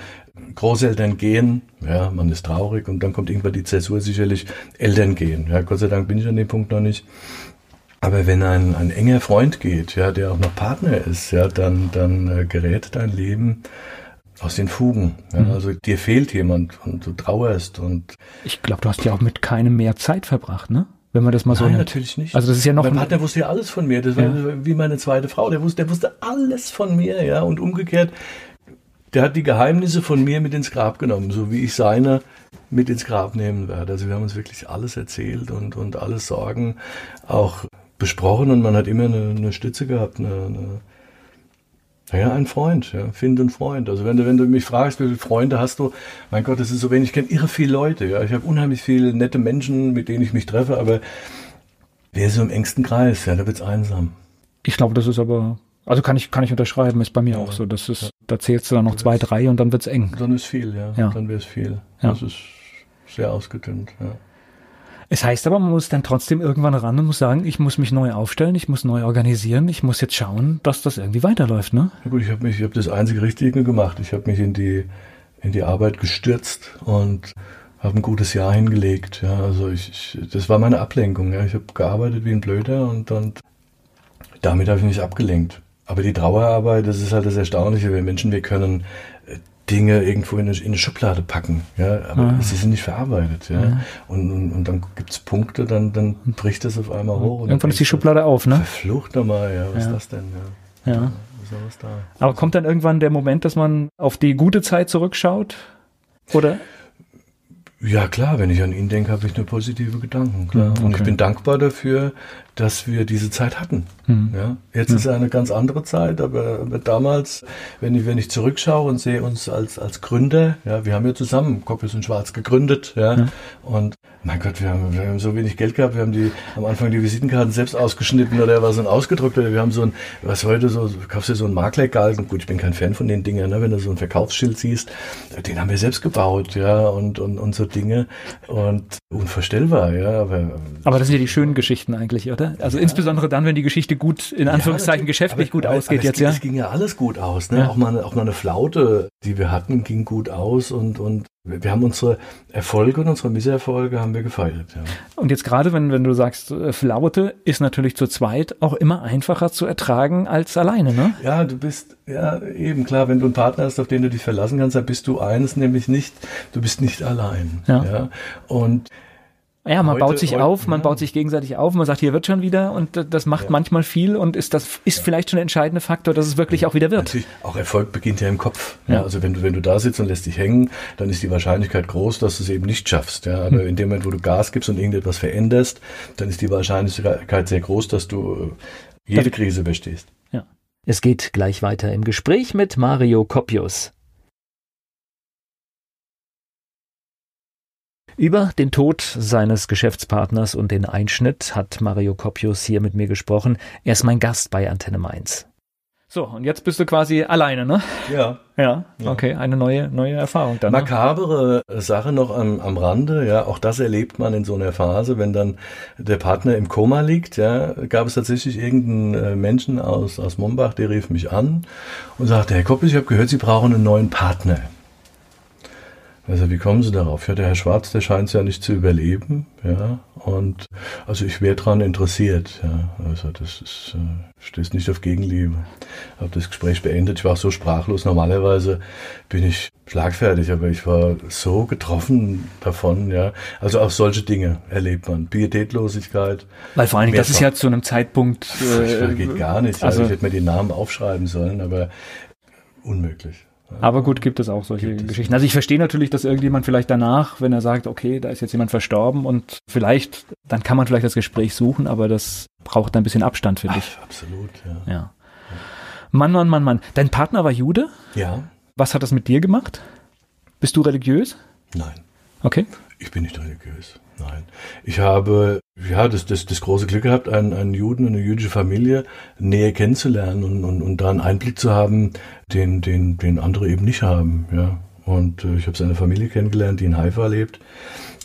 S2: Großeltern gehen, ja, man ist traurig und dann kommt irgendwann die Zäsur sicherlich, Eltern gehen. Ja, Gott sei Dank bin ich an dem Punkt noch nicht. Aber wenn ein, ein enger Freund geht, ja, der auch noch Partner ist, ja, dann, dann äh, gerät dein Leben aus den Fugen. Ja, mhm. Also dir fehlt jemand und du trauerst und.
S1: Ich glaube, du hast ja auch mit keinem mehr Zeit verbracht, ne? Wenn man das mal so
S2: Nein, natürlich nicht.
S1: Also das ist ja noch.
S2: Mein Partner wusste ja alles von mir. Das ja. war wie meine zweite Frau. Der wusste, der wusste alles von mir, ja. Und umgekehrt, der hat die Geheimnisse von mir mit ins Grab genommen, so wie ich seine mit ins Grab nehmen werde. Also wir haben uns wirklich alles erzählt und, und alles Sorgen auch besprochen und man hat immer eine, eine Stütze gehabt, eine, eine ja, ein Freund, ja. Find einen Freund. Also wenn du, wenn du mich fragst, wie viele Freunde hast du, mein Gott, das ist so wenig. Ich kenne irre viele Leute, ja. Ich habe unheimlich viele nette Menschen, mit denen ich mich treffe, aber wer ist so im engsten Kreis, ja, da wird's einsam.
S1: Ich glaube, das ist aber, also kann ich, kann ich unterschreiben, ist bei mir ja. auch so. Das ist, da zählst du dann noch zwei, drei und dann wird's eng.
S2: Dann ist viel, ja. ja. Dann wird's viel. Ja. Das ist sehr ausgedünnt, ja.
S1: Es heißt aber, man muss dann trotzdem irgendwann ran und muss sagen, ich muss mich neu aufstellen, ich muss neu organisieren, ich muss jetzt schauen, dass das irgendwie weiterläuft, ne?
S2: Ja gut, ich habe habe das einzige Richtige gemacht. Ich habe mich in die in die Arbeit gestürzt und habe ein gutes Jahr hingelegt. Ja, also ich, ich das war meine Ablenkung. Ja, ich habe gearbeitet wie ein Blöder und und damit habe ich mich abgelenkt. Aber die Trauerarbeit, das ist halt das Erstaunliche. Wir Menschen, wir können Dinge irgendwo in eine, in eine Schublade packen, ja, aber ah. sie sind nicht verarbeitet, ja. ja. Und, und, und dann gibt's Punkte, dann, dann bricht das auf einmal hoch.
S1: Irgendwann ist die Schublade auf, ne?
S2: Verflucht nochmal, ja, was ja. ist das denn,
S1: ja. ja. Aber kommt dann irgendwann der Moment, dass man auf die gute Zeit zurückschaut? Oder?
S2: Ja, klar, wenn ich an ihn denke, habe ich nur positive Gedanken, klar. Okay. Und ich bin dankbar dafür, dass wir diese Zeit hatten. Mhm. Ja, jetzt ja. ist eine ganz andere Zeit, aber, aber, damals, wenn ich, wenn ich zurückschaue und sehe uns als, als Gründer, ja, wir haben ja zusammen Copius und Schwarz gegründet, ja, ja. und mein Gott, wir haben, wir haben so wenig Geld gehabt, wir haben die, am Anfang die Visitenkarten selbst ausgeschnitten oder was und ausgedruckt oder wir haben so ein, was heute so, du kaufst dir so ein Maklergalgen, gut, ich bin kein Fan von den Dingen, ne, wenn du so ein Verkaufsschild siehst, den haben wir selbst gebaut, ja, und, und, und so Dinge und unvorstellbar, ja, aber.
S1: Aber das sind ja die schönen Geschichten eigentlich, oder? oder? Also ja. insbesondere dann, wenn die Geschichte gut, in Anführungszeichen, ja, geschäftlich aber, gut aber, ausgeht aber jetzt,
S2: ging,
S1: ja.
S2: Es ging ja alles gut aus, ne? Ja. Auch, mal, auch mal eine Flaute, die wir hatten, ging gut aus und, und wir haben unsere Erfolge und unsere Misserfolge haben wir gefeiert. Ja.
S1: Und jetzt gerade, wenn, wenn du sagst, äh, Flaute ist natürlich zu zweit auch immer einfacher zu ertragen als alleine, ne?
S2: Ja, du bist, ja, eben klar, wenn du einen Partner hast, auf den du dich verlassen kannst, dann bist du eines, nämlich nicht, du bist nicht allein. Ja. ja? Und
S1: ja, man heute, baut sich heute, auf, man ja. baut sich gegenseitig auf, man sagt, hier wird schon wieder und das macht ja. manchmal viel und ist das ist ja. vielleicht schon der entscheidende Faktor, dass es wirklich auch wieder wird.
S2: Natürlich, auch Erfolg beginnt ja im Kopf. Ja. Also wenn du wenn du da sitzt und lässt dich hängen, dann ist die Wahrscheinlichkeit groß, dass du es eben nicht schaffst. Ja, aber hm. in dem Moment, wo du Gas gibst und irgendetwas veränderst, dann ist die Wahrscheinlichkeit sehr groß, dass du äh, jede Krise überstehst.
S1: Ja. Es geht gleich weiter im Gespräch mit Mario Kopius. Über den Tod seines Geschäftspartners und den Einschnitt hat Mario Kopius hier mit mir gesprochen. Er ist mein Gast bei Antenne Mainz. So, und jetzt bist du quasi alleine, ne?
S2: Ja.
S1: Ja, okay, eine neue, neue Erfahrung dann.
S2: Ne? Makabere Sache noch am, am Rande, ja, auch das erlebt man in so einer Phase, wenn dann der Partner im Koma liegt, ja, gab es tatsächlich irgendeinen äh, Menschen aus, aus Mombach, der rief mich an und sagte, Herr Koppel, ich habe gehört, Sie brauchen einen neuen Partner. Also wie kommen Sie darauf? Ja, der Herr Schwarz, der scheint es ja nicht zu überleben, ja. Und also ich wäre daran interessiert, ja. Also das ist, äh, stößt nicht auf Gegenliebe. Habe das Gespräch beendet. Ich war so sprachlos. Normalerweise bin ich schlagfertig, aber ich war so getroffen davon, ja. Also auch solche Dinge erlebt man. Pietätlosigkeit.
S1: Weil vor allen Dingen, das ist ja zu einem Zeitpunkt.
S2: Äh, das geht gar nicht. Also, also ich hätte mir die Namen aufschreiben sollen, aber unmöglich.
S1: Aber gut, gibt es auch solche gibt Geschichten. Also ich verstehe natürlich, dass irgendjemand vielleicht danach, wenn er sagt, okay, da ist jetzt jemand verstorben und vielleicht, dann kann man vielleicht das Gespräch suchen, aber das braucht ein bisschen Abstand, finde ich.
S2: Absolut,
S1: ja. ja. Mann, Mann, Mann, Mann. Dein Partner war Jude?
S2: Ja.
S1: Was hat das mit dir gemacht? Bist du religiös?
S2: Nein.
S1: Okay.
S2: Ich bin nicht religiös. Nein. Ich habe ja das, das, das große Glück gehabt, einen, einen Juden und eine jüdische Familie näher kennenzulernen und, und, und da einen Einblick zu haben, den, den, den andere eben nicht haben. Ja. Und äh, ich habe seine Familie kennengelernt, die in Haifa lebt.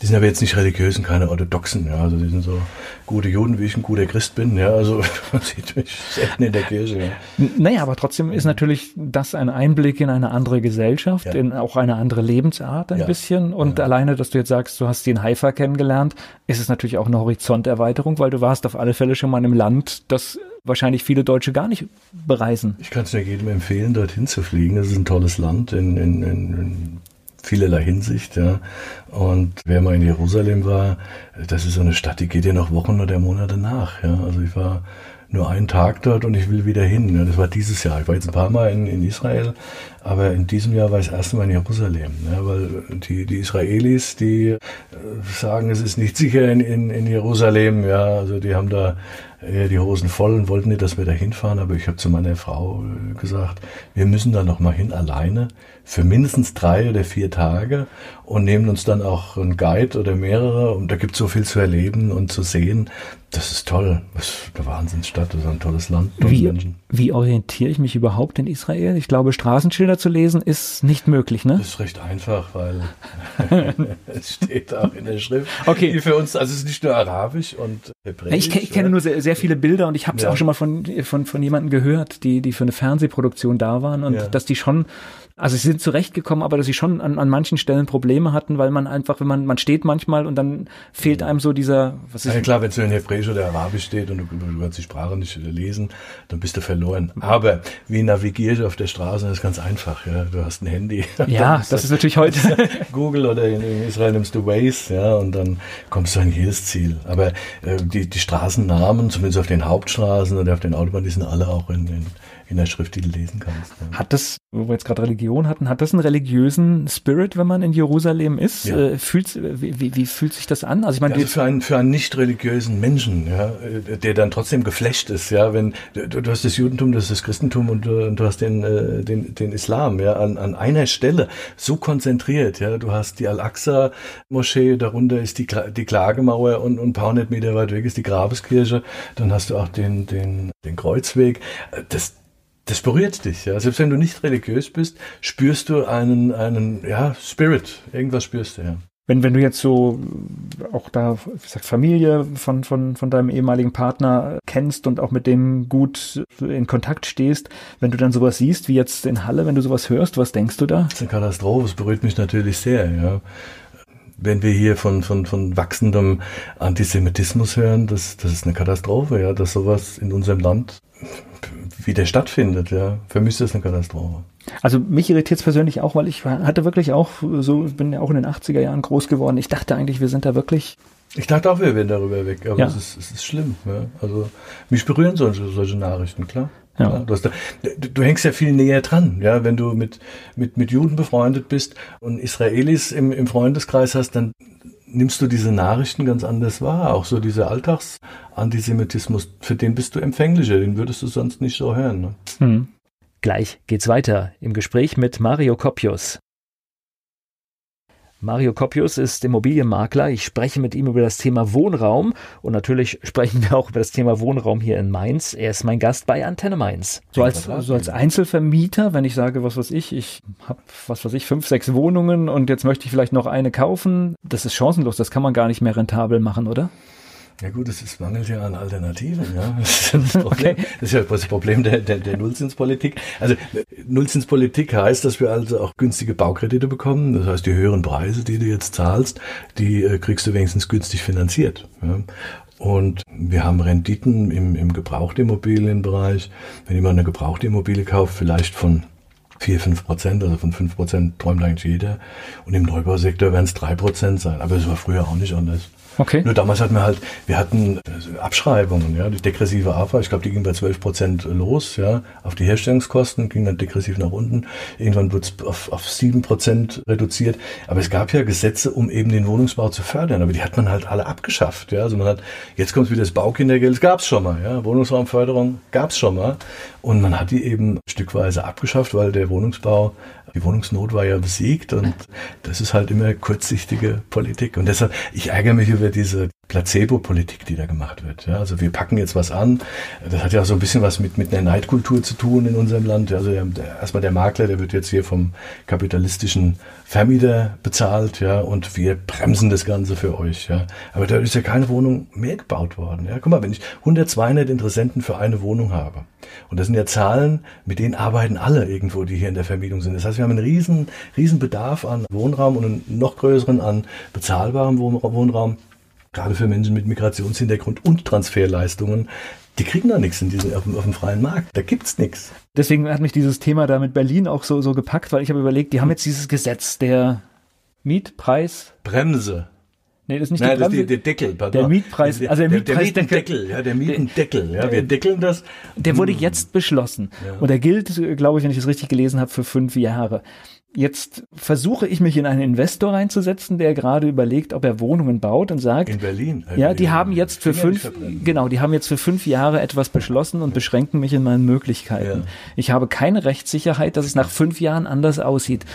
S2: Die sind aber jetzt nicht religiös und keine orthodoxen, ja. Also die sind so gute Juden, wie ich ein guter Christ bin, ja. Also <laughs> man sieht mich selten in der Kirche. Ja.
S1: Naja, aber trotzdem ist natürlich das ein Einblick in eine andere Gesellschaft, ja. in auch eine andere Lebensart ein ja. bisschen. Und alleine, dass du jetzt sagst, du hast sie in Haifa kennengelernt, ist es natürlich auch eine Horizonterweiterung, weil du warst auf alle Fälle schon mal in einem Land, das wahrscheinlich viele Deutsche gar nicht bereisen.
S2: Ich kann es nur jedem empfehlen, dorthin zu fliegen. Es ist ein tolles Land in, in, in vielerlei Hinsicht. Ja. Und wer mal in Jerusalem war, das ist so eine Stadt, die geht ja noch Wochen oder Monate nach. Ja. Also ich war nur einen Tag dort und ich will wieder hin. Ja. Das war dieses Jahr. Ich war jetzt ein paar Mal in, in Israel, aber in diesem Jahr war ich das erste Mal in Jerusalem. Ja, weil die, die Israelis, die äh, sagen, es ist nicht sicher in, in, in Jerusalem. Ja, also die haben da die Hosen voll und wollten nicht, dass wir da hinfahren, aber ich habe zu meiner Frau äh, gesagt, wir müssen da noch mal hin alleine für mindestens drei oder vier Tage und nehmen uns dann auch einen Guide oder mehrere und da gibt es so viel zu erleben und zu sehen. Das ist toll. Das ist eine Wahnsinnsstadt, das ist ein tolles Land.
S1: Wie, wie orientiere ich mich überhaupt in Israel? Ich glaube, Straßenschilder zu lesen ist nicht möglich, ne?
S2: Das ist recht einfach, weil <laughs> es steht auch in der Schrift.
S1: Okay.
S2: Die für uns, also es ist nicht nur Arabisch und
S1: Hebräisch. Ich, ich kenne nur sehr, sehr, viele Bilder und ich habe es ja. auch schon mal von, von, von jemandem gehört, die, die für eine Fernsehproduktion da waren und ja. dass die schon also sie sind zurechtgekommen, aber dass sie schon an, an manchen Stellen Probleme hatten, weil man einfach, wenn man, man steht manchmal und dann fehlt einem so dieser,
S2: was ist. Ja klar, wenn es in Hebräisch oder Arabisch steht und du, du kannst die Sprache nicht lesen, dann bist du verloren. Aber wie navigiere ich auf der Straße? Das ist ganz einfach, ja. Du hast ein Handy. <laughs>
S1: Ja, das ist natürlich heute. <laughs>
S2: Google oder in, in, Israel nimmst du Waze, ja, und dann kommst du an jedes Ziel. Aber äh, die, die Straßennamen, zumindest auf den Hauptstraßen oder auf den Autobahnen, die sind alle auch in, in in der Schrift, die du lesen kannst.
S1: Ja. Hat das, wo wir jetzt gerade Religion hatten, hat das einen religiösen Spirit, wenn man in Jerusalem ist? Ja. Äh, fühlt, wie, wie, wie, fühlt sich das an?
S2: Also ich meine, also für einen für einen nicht religiösen Menschen, ja, der dann trotzdem geflecht ist, ja, wenn du, du hast das Judentum, das ist das Christentum und, und du hast den, äh, den den Islam, ja, an, an einer Stelle so konzentriert, ja, du hast die Al-Aqsa Moschee, darunter ist die die Klagemauer und, und ein paar hundert Meter weit weg ist die Grabeskirche, dann hast du auch den den den Kreuzweg. Das das berührt dich, ja. Selbst wenn du nicht religiös bist, spürst du einen, einen, ja, Spirit. Irgendwas spürst du, ja.
S1: Wenn, wenn du jetzt so auch da, wie gesagt, Familie von, von, von deinem ehemaligen Partner kennst und auch mit dem gut in Kontakt stehst, wenn du dann sowas siehst, wie jetzt in Halle, wenn du sowas hörst, was denkst du da?
S2: Das ist eine Katastrophe, das berührt mich natürlich sehr, ja wenn wir hier von, von, von wachsendem Antisemitismus hören, das, das ist eine Katastrophe, ja, dass sowas in unserem Land wieder stattfindet, ja. Für mich ist das eine Katastrophe.
S1: Also mich irritiert es persönlich auch, weil ich hatte wirklich auch so, bin ja auch in den 80er Jahren groß geworden. Ich dachte eigentlich, wir sind da wirklich.
S2: Ich dachte auch, wir wären darüber weg, aber ja. es, ist, es ist schlimm. Ja. Also mich berühren solche, solche Nachrichten, klar. Ja. Du, da, du, du, hängst ja viel näher dran, ja, wenn du mit, mit, mit Juden befreundet bist und Israelis im, im Freundeskreis hast, dann nimmst du diese Nachrichten ganz anders wahr. Auch so dieser Alltagsantisemitismus, für den bist du empfänglicher, den würdest du sonst nicht so hören. Ne? Hm.
S1: Gleich geht's weiter im Gespräch mit Mario Kopius. Mario Kopius ist Immobilienmakler. Ich spreche mit ihm über das Thema Wohnraum und natürlich <laughs> sprechen wir auch über das Thema Wohnraum hier in Mainz. Er ist mein Gast bei Antenne Mainz. So als, so als Einzelvermieter, wenn ich sage, was weiß ich, ich habe, was weiß ich, fünf, sechs Wohnungen und jetzt möchte ich vielleicht noch eine kaufen, das ist chancenlos, das kann man gar nicht mehr rentabel machen, oder?
S2: Ja gut, es ist mangelt ja an Alternativen. Ja. <laughs> Das, ist das, Problem, okay. das ja das Problem der, der, der Nullzinspolitik. Also Nullzinspolitik heißt, dass wir also auch günstige Baukredite bekommen. Das heißt, die höheren Preise, die du jetzt zahlst, die äh, kriegst du wenigstens günstig finanziert. Ja. Und wir haben Renditen im, im Gebrauchtimmobilienbereich. Wenn jemand eine gebrauchte Immobilie kauft, vielleicht von 4, 5 Prozent, also von 5 Prozent träumt eigentlich jeder. Und im Neubausektor werden es 3 Prozent sein. Aber es war früher auch nicht anders. Okay. Nur damals hatten wir halt, wir hatten äh, Abschreibungen, ja, die degressive AFA, ich glaube, die ging bei 12 Prozent los, ja, auf die Herstellungskosten, ging dann degressiv nach unten. Irgendwann wurde es auf, auf 7 Prozent reduziert. Aber es gab ja Gesetze, um eben den Wohnungsbau zu fördern, aber die hat man halt alle abgeschafft, ja. Also man hat, jetzt kommt wieder das Baukindergeld, das gab's schon mal, ja. Wohnungsraumförderung gab's schon mal. Und man hat die eben stückweise abgeschafft, weil der Wohnungsbau die Wohnungsnot war ja besiegt und das ist halt immer kurzsichtige Politik. Und deshalb, ich ärgere mich über diese Placebo-Politik, die da gemacht wird. Ja, also wir packen jetzt was an. Das hat ja auch so ein bisschen was mit, mit einer Neidkultur zu tun in unserem Land. Also der, der, erstmal der Makler, der wird jetzt hier vom kapitalistischen Vermieter bezahlt, ja, und wir bremsen das Ganze für euch, ja. Aber da ist ja keine Wohnung mehr gebaut worden. Ja, guck mal, wenn ich 100, 200 Interessenten für eine Wohnung habe, und das sind ja Zahlen, mit denen arbeiten alle irgendwo, die hier in der Vermietung sind. Das heißt, wir haben einen riesen, riesen Bedarf an Wohnraum und einen noch größeren an bezahlbarem Wohnraum gerade für Menschen mit Migrationshintergrund und Transferleistungen, die kriegen da nichts in diesem, auf, auf dem freien Markt. Da gibt's nichts.
S1: Deswegen hat mich dieses Thema da mit Berlin auch so, so gepackt, weil ich habe überlegt, die haben jetzt dieses Gesetz der Mietpreis.
S2: Bremse.
S1: Nee, das ist nicht Nein, die Bremse. Das ist
S2: der Deckel.
S1: Pardon. Der Mietpreis,
S2: also der, Mietpreisdeckel. Der, der Mietendeckel. Ja, wir deckeln das.
S1: Der wurde hm. jetzt beschlossen. Ja. Und der gilt, glaube ich, wenn ich es richtig gelesen habe, für fünf Jahre. Jetzt versuche ich mich in einen Investor reinzusetzen, der gerade überlegt, ob er Wohnungen baut und sagt.
S2: In Berlin.
S1: Ja, die haben jetzt für fünf, genau, die haben jetzt für fünf Jahre etwas beschlossen und beschränken mich in meinen Möglichkeiten. Ja. Ich habe keine Rechtssicherheit, dass es nach fünf Jahren anders aussieht.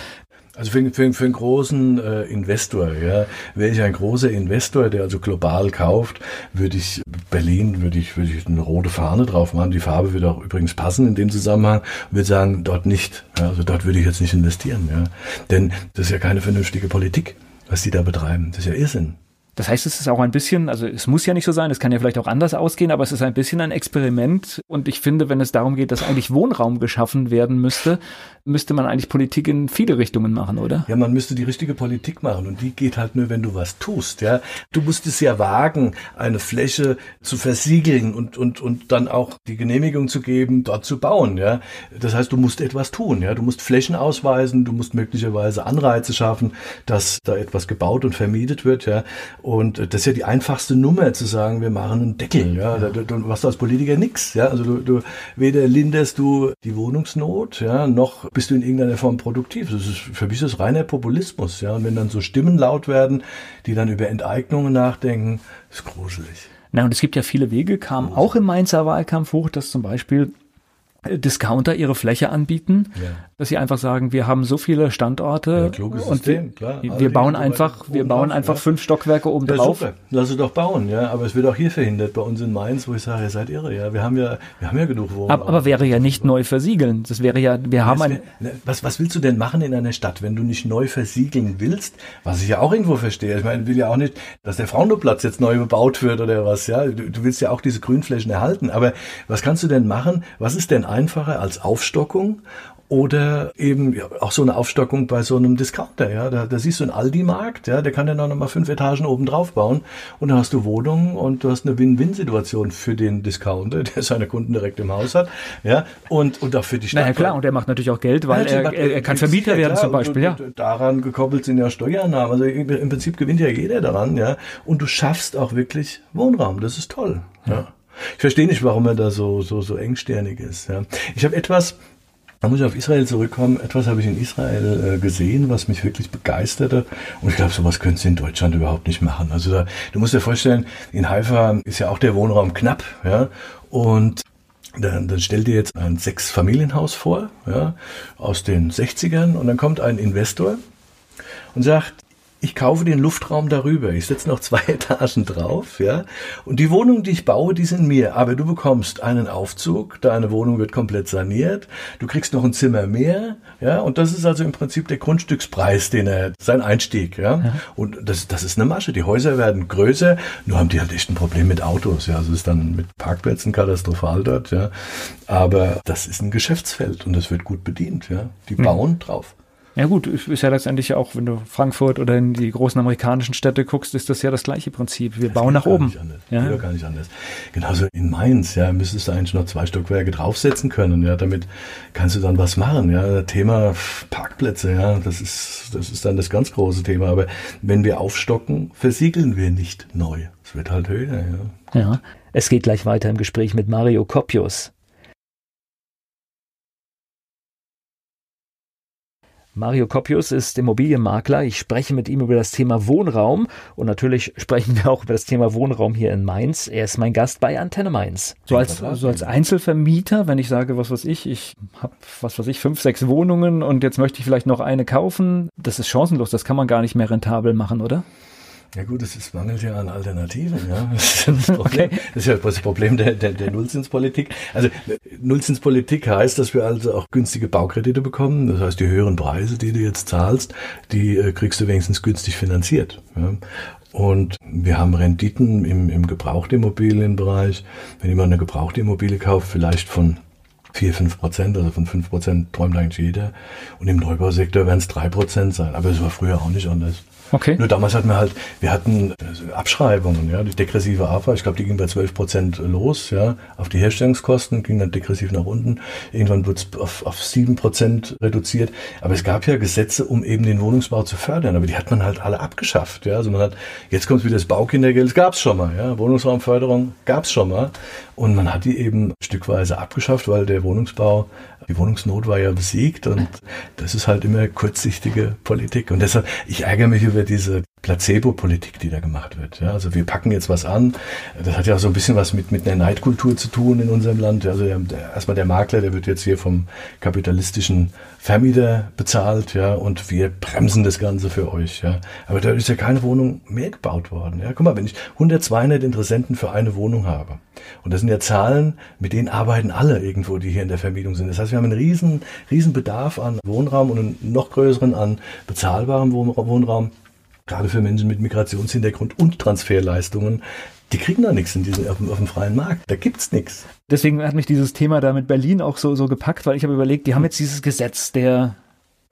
S2: Also für, für, für einen großen äh, Investor, ja, wäre ich ein großer Investor, der also global kauft, würde ich Berlin, würde ich, würde ich eine rote Fahne drauf machen. Die Farbe würde auch übrigens passen in dem Zusammenhang. Würde sagen, dort nicht. Ja, also dort würde ich jetzt nicht investieren, ja. Denn das ist ja keine vernünftige Politik, was die da betreiben. Das ist ja Irrsinn.
S1: Das heißt, es ist auch ein bisschen, also es muss ja nicht so sein, es kann ja vielleicht auch anders ausgehen, aber es ist ein bisschen ein Experiment. Und ich finde, wenn es darum geht, dass eigentlich Wohnraum geschaffen werden müsste, müsste man eigentlich Politik in viele Richtungen machen, oder?
S2: Ja, man müsste die richtige Politik machen und die geht halt nur, wenn du was tust, ja. Du musst es ja wagen, eine Fläche zu versiegeln und, und, und dann auch die Genehmigung zu geben, dort zu bauen, ja. Das heißt, du musst etwas tun, ja. Du musst Flächen ausweisen, du musst möglicherweise Anreize schaffen, dass da etwas gebaut und vermietet wird, ja. Und das ist ja die einfachste Nummer zu sagen, wir machen einen Deckel, ja. Da, du machst als Politiker nichts, ja. Also du, du weder linderst du die Wohnungsnot, ja, noch bist du in irgendeiner Form produktiv. Das ist für mich ist das reiner Populismus. Ja? Und wenn dann so Stimmen laut werden, die dann über Enteignungen nachdenken, ist gruselig.
S1: Na, und es gibt ja viele Wege, kam auch im Mainzer Wahlkampf hoch, dass zum Beispiel Discounter ihre Fläche anbieten, ja. dass sie einfach sagen, wir haben so viele Standorte ja, und System, wir, klar. wir bauen einfach, wir bauen drauf, einfach ja. fünf Stockwerke oben ja, drauf. Super.
S2: Lass es doch bauen, ja. Aber es wird auch hier verhindert bei uns in Mainz, wo ich sage, ihr seid irre, ja. Wir haben ja, wir haben ja genug Wohnungen.
S1: Aber, aber wäre ja nicht neu versiegeln. Das wäre ja, wir haben ein.
S2: Ne, was, was willst du denn machen in einer Stadt, wenn du nicht neu versiegeln willst? Was ich ja auch irgendwo verstehe. Ich meine, ich will ja auch nicht, dass der Frauenplatz jetzt neu bebaut wird oder was, ja. Du, du willst ja auch diese Grünflächen erhalten. Aber was kannst du denn machen? Was ist denn einfacher als Aufstockung oder eben ja, auch so eine Aufstockung bei so einem Discounter, ja. Da, da siehst du einen Aldi-Markt, ja, der kann dann auch nochmal fünf Etagen oben drauf bauen und dann hast du Wohnungen und du hast eine Win-Win-Situation für den Discounter, <laughs> der seine Kunden direkt im Haus hat, ja, und, und auch für die Stadt.
S1: Na ja, klar, und der macht natürlich auch Geld, weil ja, er, er, er, kann Vermieter ja, werden zum Beispiel, und, ja. Und
S2: daran gekoppelt sind ja Steuernahmen, also im Prinzip gewinnt ja jeder daran, ja, und du schaffst auch wirklich Wohnraum, das ist toll, ja. Ich verstehe nicht, warum er da so, so, so engsternig ist. Ja. Ich habe etwas, da muss ich auf Israel zurückkommen, etwas habe ich in Israel äh, gesehen, was mich wirklich begeisterte. Und ich glaube, sowas können sie in Deutschland überhaupt nicht machen. Also da, du musst dir vorstellen, in Haifa ist ja auch der Wohnraum knapp, ja. Und dann, dann stell dir jetzt ein Sechs-Familienhaus vor, ja, aus den 60ern, und dann kommt ein Investor und sagt, ich kaufe den Luftraum darüber. Ich setze noch zwei <laughs> Etagen drauf, ja. Und die Wohnungen, die ich baue, die sind mir. Aber du bekommst einen Aufzug, deine Wohnung wird komplett saniert, du kriegst noch ein Zimmer mehr, ja. Und das ist also im Prinzip der Grundstückspreis, den er, sein Einstieg, ja. ja. Und das, das ist eine Masche. Die Häuser werden größer, nur haben die halt echt ein Problem mit Autos, ja. Also es ist dann mit Parkplätzen katastrophal dort, ja. Aber das ist ein Geschäftsfeld und das wird gut bedient, ja. Die hm. bauen drauf.
S1: Ja gut, ist ja letztendlich auch, wenn du Frankfurt oder in die großen amerikanischen Städte guckst, ist das ja das gleiche Prinzip. Wir das bauen nach oben.
S2: Ja. Geht gar nicht anders. Genauso in Mainz, ja, müsstest du eigentlich noch zwei Stockwerke draufsetzen können, ja, damit kannst du dann was machen, ja. Thema Parkplätze, ja, das ist, das ist dann das ganz große Thema. Aber wenn wir aufstocken, versiegeln wir nicht neu. Es wird halt höher,
S1: ja. Ja. Es geht gleich weiter im Gespräch mit Mario Kopius. Mario Kopius ist Immobilienmakler. Ich spreche mit ihm über das Thema Wohnraum und natürlich <laughs> sprechen wir auch über das Thema Wohnraum hier in Mainz. Er ist mein Gast bei Antenne Mainz. So als, so als Einzelvermieter, wenn ich sage, was weiß ich, ich habe, was weiß ich, fünf, sechs Wohnungen und jetzt möchte ich vielleicht noch eine kaufen, das ist chancenlos, das kann man gar nicht mehr rentabel machen, oder?
S2: Ja gut, es ist, mangelt ja an Alternativen. Ja. <laughs> Das, ist das, okay. das ist ja das Problem der, der, der Nullzinspolitik. Also Nullzinspolitik heißt, dass wir also auch günstige Baukredite bekommen. Das heißt, die höheren Preise, die du jetzt zahlst, die äh, kriegst du wenigstens günstig finanziert. Ja. Und wir haben Renditen im, im Gebrauchtimmobilienbereich. Wenn jemand eine gebrauchte Immobilie kauft, vielleicht von 4, 5 Prozent, also von 5 Prozent träumt eigentlich jeder. Und im Neubausektor werden es 3 Prozent sein. Aber es war früher auch nicht anders. Okay. Nur damals hatten wir halt, wir hatten äh, Abschreibungen, ja, die degressive AFA, ich glaube, die ging bei 12 Prozent los, ja, auf die Herstellungskosten, ging dann degressiv nach unten. Irgendwann wurde es auf, auf 7 Prozent reduziert. Aber es gab ja Gesetze, um eben den Wohnungsbau zu fördern, aber die hat man halt alle abgeschafft, ja. Also man hat, jetzt kommt wieder das Baukindergeld, das gab's schon mal, ja. Wohnungsraumförderung gab's schon mal. Und man hat die eben stückweise abgeschafft, weil der Wohnungsbau die Wohnungsnot war ja besiegt und das ist halt immer kurzsichtige Politik. Und deshalb, ich ärgere mich über diese Placebo-Politik, die da gemacht wird. Ja, also wir packen jetzt was an. Das hat ja auch so ein bisschen was mit, mit einer Neidkultur zu tun in unserem Land. Also der, der, erstmal der Makler, der wird jetzt hier vom kapitalistischen Vermieter bezahlt, ja, und wir bremsen das Ganze für euch, ja. Aber da ist ja keine Wohnung mehr gebaut worden. Ja, guck mal, wenn ich 100, 200 Interessenten für eine Wohnung habe, und das sind ja Zahlen, mit denen arbeiten alle irgendwo, die hier in der Vermietung sind. Das heißt, wir haben einen riesen, riesen Bedarf an Wohnraum und einen noch größeren an bezahlbarem Wohnraum gerade für Menschen mit Migrationshintergrund und Transferleistungen, die kriegen da nichts in diesem, auf, dem, auf dem freien Markt. Da gibt's nichts.
S1: Deswegen hat mich dieses Thema da mit Berlin auch so, so gepackt, weil ich habe überlegt, die haben jetzt dieses Gesetz der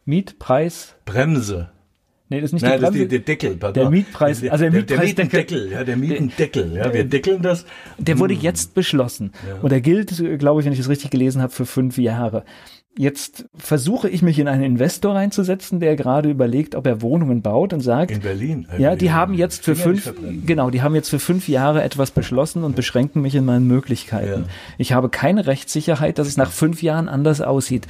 S1: Mietpreis.
S2: Bremse.
S1: Nee, das ist nicht
S2: Nein, das ist der Deckel.
S1: Pardon. Der Mietpreis,
S2: der, also der, Mietpreis der Mietendeckel, ja, der Mietendeckel, ja, wir deckeln das.
S1: Der wurde jetzt beschlossen ja. und der gilt, glaube ich, wenn ich es richtig gelesen habe, für fünf Jahre. Jetzt versuche ich mich in einen Investor reinzusetzen, der gerade überlegt, ob er Wohnungen baut und sagt.
S2: In Berlin.
S1: Ja, die haben jetzt für fünf, genau, die haben jetzt für fünf Jahre etwas beschlossen und beschränken mich in meinen Möglichkeiten. Ja. Ich habe keine Rechtssicherheit, dass es nach fünf Jahren anders aussieht.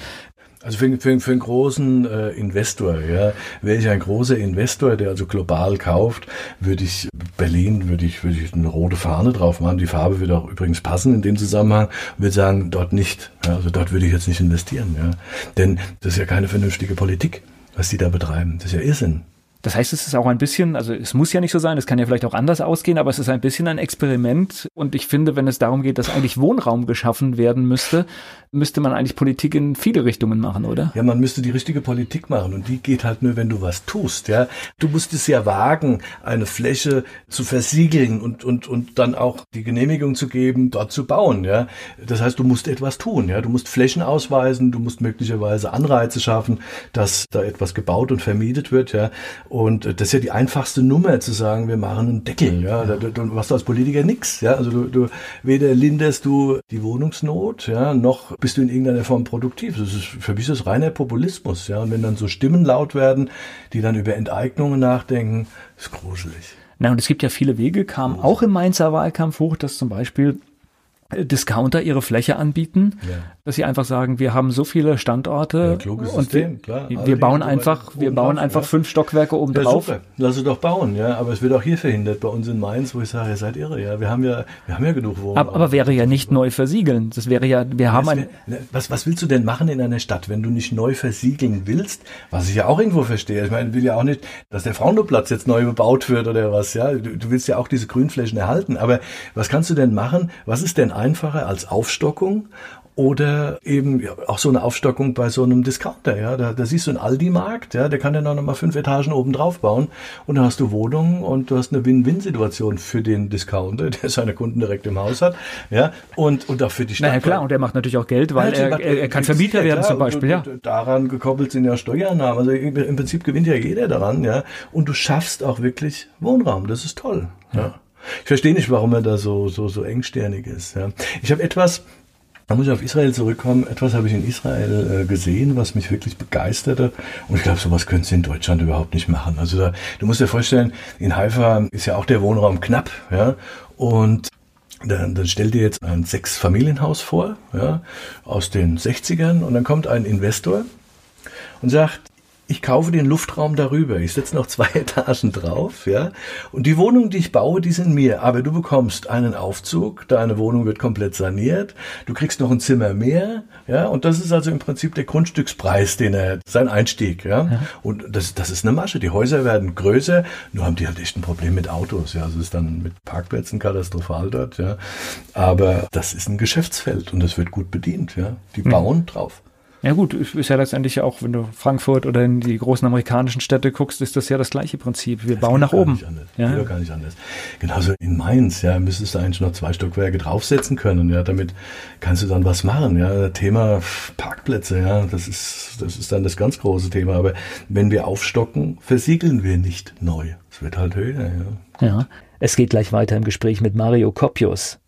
S2: Also für, für, für einen großen äh, Investor, ja, wäre ich ein großer Investor, der also global kauft, würde ich Berlin, würde ich, würde ich eine rote Fahne drauf machen. Die Farbe würde auch übrigens passen in dem Zusammenhang. Würde sagen, dort nicht. Ja, also dort würde ich jetzt nicht investieren, ja. Denn das ist ja keine vernünftige Politik, was die da betreiben. Das ist ja Irrsinn.
S1: Das heißt, es ist auch ein bisschen, also es muss ja nicht so sein, es kann ja vielleicht auch anders ausgehen, aber es ist ein bisschen ein Experiment. Und ich finde, wenn es darum geht, dass eigentlich Wohnraum geschaffen werden müsste, müsste man eigentlich Politik in viele Richtungen machen, oder?
S2: Ja, man müsste die richtige Politik machen und die geht halt nur, wenn du was tust, ja. Du musst es ja wagen, eine Fläche zu versiegeln und, und, und dann auch die Genehmigung zu geben, dort zu bauen, ja. Das heißt, du musst etwas tun, ja. Du musst Flächen ausweisen, du musst möglicherweise Anreize schaffen, dass da etwas gebaut und vermietet wird, ja. Und das ist ja die einfachste Nummer zu sagen, wir machen einen Deckel, ja. Da, du machst als Politiker nichts, ja. Also du, du weder linderst du die Wohnungsnot, ja, noch bist du in irgendeiner Form produktiv. Das ist für mich das reiner Populismus. Ja? Und wenn dann so Stimmen laut werden, die dann über Enteignungen nachdenken, ist gruselig.
S1: Na, und es gibt ja viele Wege, kam auch im Mainzer Wahlkampf hoch, dass zum Beispiel Discounter ihre Fläche anbieten, ja. dass sie einfach sagen, wir haben so viele Standorte ja, und System, wir, wir also bauen einfach, wir bauen drauf, einfach ja. fünf Stockwerke oben drauf.
S2: Lass es doch bauen, ja. Aber es wird auch hier verhindert bei uns in Mainz, wo ich sage, ihr seid irre, ja. Wir haben ja, wir haben ja genug Wohnungen.
S1: Aber, aber wäre ja nicht neu versiegeln. Das wäre ja, wir haben ein.
S2: Ne, was, was willst du denn machen in einer Stadt, wenn du nicht neu versiegeln willst? Was ich ja auch irgendwo verstehe. Ich meine, ich will ja auch nicht, dass der Frauenplatz jetzt neu bebaut wird oder was, ja. Du, du willst ja auch diese Grünflächen erhalten. Aber was kannst du denn machen? Was ist denn einfacher als Aufstockung oder eben ja, auch so eine Aufstockung bei so einem Discounter. Ja, da, da siehst du einen Aldi-Markt, ja, der kann dann auch noch mal fünf Etagen oben drauf bauen und dann hast du Wohnungen und du hast eine Win-Win-Situation für den Discounter, <laughs> der seine Kunden direkt im Haus hat, ja, und und auch für die Stadt.
S1: Na ja, klar, und der macht natürlich auch Geld, weil ja, er, er, er, kann Vermieter ja, werden klar, zum Beispiel. Ja.
S2: Daran gekoppelt sind ja Steuernahmen. Also im Prinzip gewinnt ja jeder daran, ja, und du schaffst auch wirklich Wohnraum. Das ist toll. ja. Ich verstehe nicht, warum er da so, so, so engsternig ist. Ja. Ich habe etwas, da muss ich auf Israel zurückkommen. Etwas habe ich in Israel äh, gesehen, was mich wirklich begeisterte. Und ich glaube, sowas können sie in Deutschland überhaupt nicht machen. Also da, du musst dir vorstellen, in Haifa ist ja auch der Wohnraum knapp, ja. Und dann, dann stell dir jetzt ein Sechs-Familienhaus vor, ja, aus den 60ern. Und dann kommt ein Investor und sagt, ich kaufe den Luftraum darüber. Ich setze noch zwei <laughs> Etagen drauf, ja. Und die Wohnungen, die ich baue, die sind mir. Aber du bekommst einen Aufzug, deine Wohnung wird komplett saniert, du kriegst noch ein Zimmer mehr, ja. Und das ist also im Prinzip der Grundstückspreis, den er, sein Einstieg, ja. ja. Und das, das ist eine Masche. Die Häuser werden größer, nur haben die halt echt ein Problem mit Autos, ja. Also es ist dann mit Parkplätzen katastrophal dort, ja. Aber das ist ein Geschäftsfeld und das wird gut bedient, ja. Die hm. bauen mhm. drauf.
S1: Ja gut, ist ja letztendlich auch, wenn du Frankfurt oder in die großen amerikanischen Städte guckst, ist das ja das gleiche Prinzip. Wir das bauen nach oben.
S2: Ja. Geht gar nicht anders. Genauso in Mainz, ja, müsstest du eigentlich noch zwei Stockwerke draufsetzen können, ja, damit kannst du dann was machen, ja. Thema Parkplätze, ja, das ist, das ist dann das ganz große Thema. Aber wenn wir aufstocken, versiegeln wir nicht neu. Es wird halt höher,
S1: ja. Ja. Es geht gleich weiter im Gespräch mit Mario Kopius.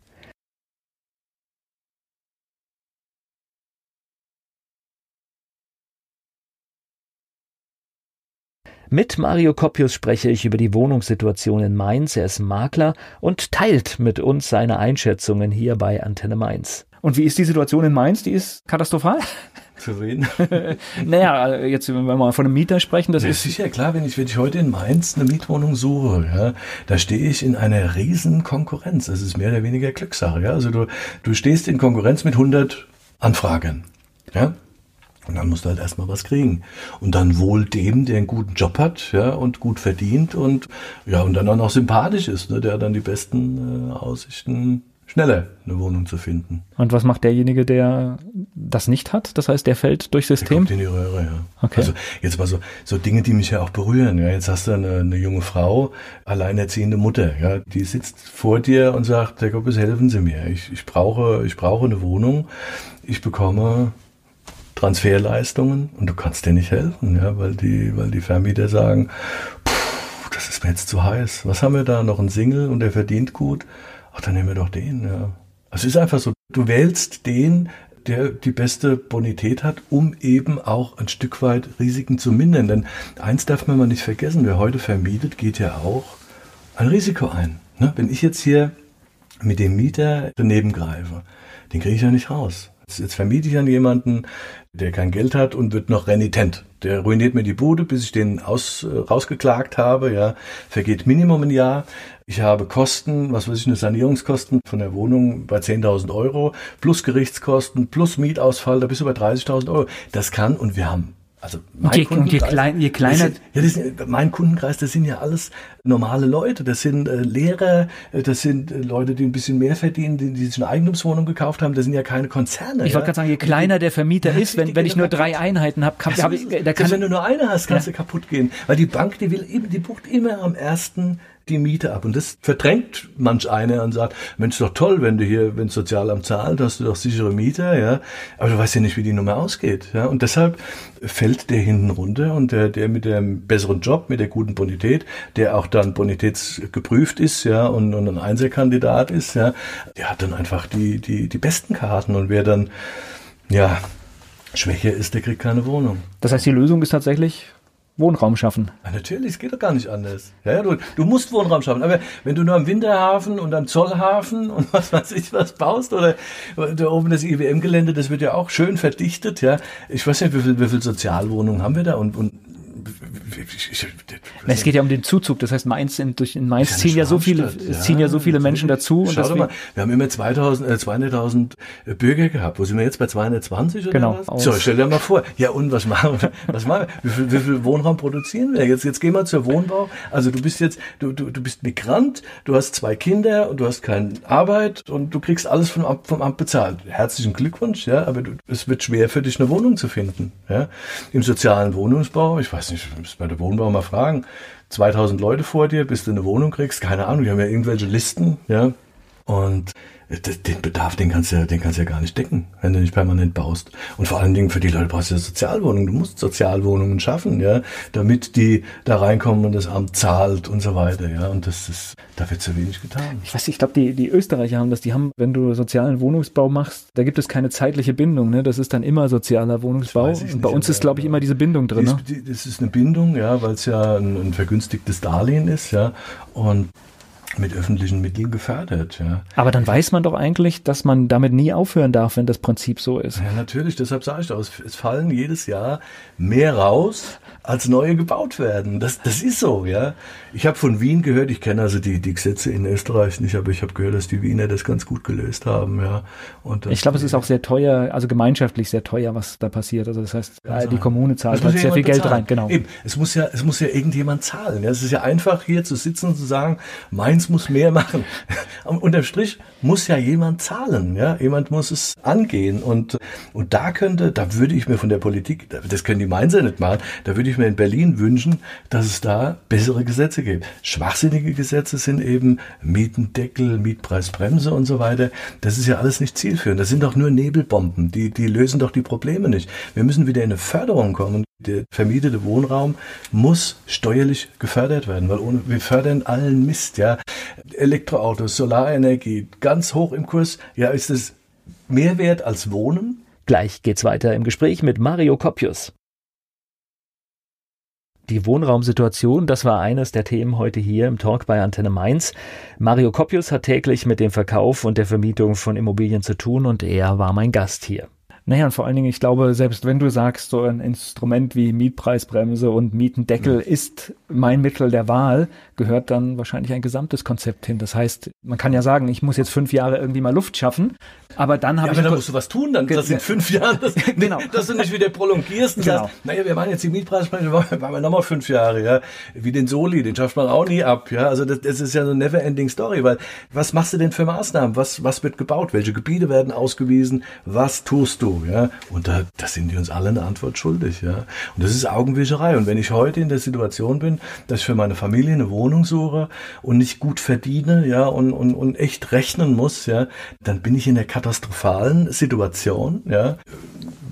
S1: Mit Mario Koppius spreche ich über die Wohnungssituation in Mainz. Er ist Makler und teilt mit uns seine Einschätzungen hier bei Antenne Mainz. Und wie ist die Situation in Mainz? Die ist katastrophal? <laughs>
S2: Für wen? <laughs>
S1: naja, jetzt, wenn wir mal von einem Mieter sprechen, das ja, ist.
S2: Sicher, klar, wenn ich, wenn ich heute in Mainz eine Mietwohnung suche, ja, da stehe ich in einer riesen Konkurrenz. Das ist mehr oder weniger Glückssache, ja. Also du, du stehst in Konkurrenz mit 100 Anfragen, ja. Und dann musst du halt erstmal was kriegen. Und dann wohl dem, der einen guten Job hat, ja, und gut verdient und, ja, und dann auch noch sympathisch ist, ne, der hat dann die besten äh, Aussichten, schneller eine Wohnung zu finden.
S1: Und was macht derjenige, der das nicht hat? Das heißt, der fällt durch System? Der
S2: kommt in die Röhre, ja. Okay. Also jetzt mal so, so Dinge, die mich ja auch berühren. Ja, jetzt hast du eine, eine junge Frau, alleinerziehende Mutter, ja, die sitzt vor dir und sagt, Herr Goppes, helfen Sie mir. Ich, ich brauche, ich brauche eine Wohnung. Ich bekomme Transferleistungen und du kannst dir nicht helfen, ja, weil die, weil die Vermieter sagen, das ist mir jetzt zu heiß. Was haben wir da? Noch ein Single und der verdient gut? Ach, dann nehmen wir doch den, ja. Es ist einfach so, du wählst den, der die beste Bonität hat, um eben auch ein Stück weit Risiken zu mindern. Denn eins darf man mal nicht vergessen, wer heute vermietet, geht ja auch ein Risiko ein. Ne? Wenn ich jetzt hier mit dem Mieter daneben greife, den kriege ich ja nicht raus. Jetzt vermiete ich an jemanden, der kein Geld hat und wird noch renitent. Der ruiniert mir die Bude, bis ich den aus, äh, rausgeklagt habe. Ja, vergeht Minimum ein Jahr. Ich habe Kosten, was weiß ich, eine Sanierungskosten von der Wohnung bei 10.000 Euro, plus Gerichtskosten, plus Mietausfall, da bist du bei 30.000 Euro. Das kann und wir haben also
S1: mein je, je, klein, je kleiner.
S2: Sind, ja, sind, mein Kundenkreis, das sind ja alles normale Leute. Das sind äh, Lehrer, äh, das sind äh, Leute, die ein bisschen mehr verdienen, die, die sich eine Eigentumswohnung gekauft haben. Das sind ja keine Konzerne.
S1: Ich wollte gerade sagen, je kleiner der Vermieter ja, ist, wenn, wenn ich nur drei Einheiten habe, kann, hab ich,
S2: da kann, wenn du nur eine hast, kannst ja. du kaputt gehen. Weil die Bank, die will eben, die bucht immer am ersten die Miete ab. Und das verdrängt manch einer und sagt, Mensch, doch toll, wenn du hier, wenn Sozialamt zahlt, hast du doch sichere Mieter, ja. Aber du weißt ja nicht, wie die Nummer ausgeht, ja. Und deshalb fällt der hinten runter und der, der mit dem besseren Job, mit der guten Bonität, der auch dann bonitätsgeprüft ist, ja, und, und ein Einzelkandidat ist, ja, der hat dann einfach die, die, die besten Karten und wer dann, ja, schwächer ist, der kriegt keine Wohnung.
S1: Das heißt, die Lösung ist tatsächlich Wohnraum schaffen.
S2: Ja, natürlich, es geht doch gar nicht anders. Ja, du, du musst Wohnraum schaffen. Aber wenn du nur am Winterhafen und am Zollhafen <laughs> und was weiß ich was baust oder da oben das IWM-Gelände, das wird ja auch schön verdichtet. Ja, ich weiß nicht, wie viel, wie viel Sozialwohnungen haben wir da und, und
S1: es geht ja um den Zuzug. Das heißt, Mainz in, durch in Mainz ziehen ja so viele, ja, ziehen ja so viele Menschen dazu.
S2: Schau doch mal, wir haben immer 2000, äh, 200.000 äh, Bürger gehabt. Wo sind wir jetzt bei 220 oder
S1: genau,
S2: was? So, stell dir mal vor. Ja, und was machen <laughs> wir? Was machen wir? Wie viel, wie viel Wohnraum produzieren wir? Jetzt, jetzt gehen wir zur Wohnbau. Also du bist jetzt, du, du, du bist Migrant, du hast zwei Kinder und du hast keine Arbeit und du kriegst alles vom Amt, vom Amt bezahlt. Herzlichen Glückwunsch, ja, aber du, es wird schwer für dich eine Wohnung zu finden, ja. Im sozialen Wohnungsbau, ich weiß nicht, bei der Wohnbau mal fragen, 2000 Leute vor dir, bis du eine Wohnung kriegst, keine Ahnung, die haben ja irgendwelche Listen, ja. Und den Bedarf, den kannst du ja, den kannst du ja gar nicht decken, wenn du nicht permanent baust. Und vor allen Dingen für die Leute brauchst du ja Sozialwohnungen. Du musst Sozialwohnungen schaffen, ja, damit die da reinkommen und das Amt zahlt und so weiter, ja. Und das ist, da wird zu wenig getan.
S1: Ich weiß, ich glaube, die, die Österreicher haben das, die haben, wenn du sozialen Wohnungsbau machst, da gibt es keine zeitliche Bindung, ne? Das ist dann immer sozialer Wohnungsbau. Und bei uns ist, glaube ich, immer diese Bindung drin.
S2: Ne? Das ist eine Bindung, ja, weil es ja ein, ein vergünstigtes Darlehen ist, ja. Und mit öffentlichen Mitteln gefördert. Ja.
S1: Aber dann weiß man doch eigentlich, dass man damit nie aufhören darf, wenn das Prinzip so ist.
S2: Ja, natürlich, deshalb sage ich doch, es fallen jedes Jahr mehr raus, als neue gebaut werden. Das, das ist so, ja. Ich habe von Wien gehört, ich kenne also die, die Gesetze in Österreich nicht, aber ich habe gehört, dass die Wiener das ganz gut gelöst haben, ja.
S1: Und ich glaube, es ist auch sehr teuer, also gemeinschaftlich sehr teuer, was da passiert. Also das heißt, ja, die Kommune zahlt halt sehr viel Geld rein, genau.
S2: Eben, es muss ja, es muss ja irgendjemand zahlen. Ja. Es ist ja einfach hier zu sitzen und zu sagen, meins muss mehr machen. Unterm Strich muss ja jemand zahlen, ja. Jemand muss es angehen und, und da könnte, da würde ich mir von der Politik, das können die Mainzer nicht machen, da würde ich ich mir in Berlin wünschen, dass es da bessere Gesetze gibt. Schwachsinnige Gesetze sind eben Mietendeckel, Mietpreisbremse und so weiter. Das ist ja alles nicht zielführend. Das sind doch nur Nebelbomben. Die, die lösen doch die Probleme nicht. Wir müssen wieder in eine Förderung kommen. Der vermietete Wohnraum muss steuerlich gefördert werden, weil ohne, wir fördern allen Mist, ja. Elektroautos, Solarenergie, ganz hoch im Kurs. Ja, ist es mehr wert als Wohnen?
S1: Gleich geht's weiter im Gespräch mit Mario Koppius. Die Wohnraumsituation, das war eines der Themen heute hier im Talk bei Antenne Mainz. Mario Koppius hat täglich mit dem Verkauf und der Vermietung von Immobilien zu tun und er war mein Gast hier. Naja, und vor allen Dingen, ich glaube, selbst wenn du sagst, so ein Instrument wie Mietpreisbremse und Mietendeckel ja. ist mein Mittel der Wahl, gehört dann wahrscheinlich ein gesamtes Konzept hin. Das heißt, man kann ja sagen, ich muss jetzt fünf Jahre irgendwie mal Luft schaffen, aber dann habe ja,
S2: ich. Aber dann musst du was tun, dann das in fünf Jahren, das, <laughs> genau. dass du nicht wieder prolongierst und genau. sagst, naja, wir machen jetzt die Mietpreisbremse, machen wir nochmal fünf Jahre, ja. Wie den Soli, den schafft man auch nie ab, ja. Also das, das ist ja so eine never ending story, weil was machst du denn für Maßnahmen? Was, was wird gebaut? Welche Gebiete werden ausgewiesen? Was tust du? Ja. Und da, da sind die uns alle eine Antwort schuldig, ja. Und das ist Augenwischerei. Und wenn ich heute in der Situation bin, dass ich für meine Familie eine Wohnung suche und nicht gut verdiene, ja, und, und, und echt rechnen muss, ja, dann bin ich in der katastrophalen Situation, ja,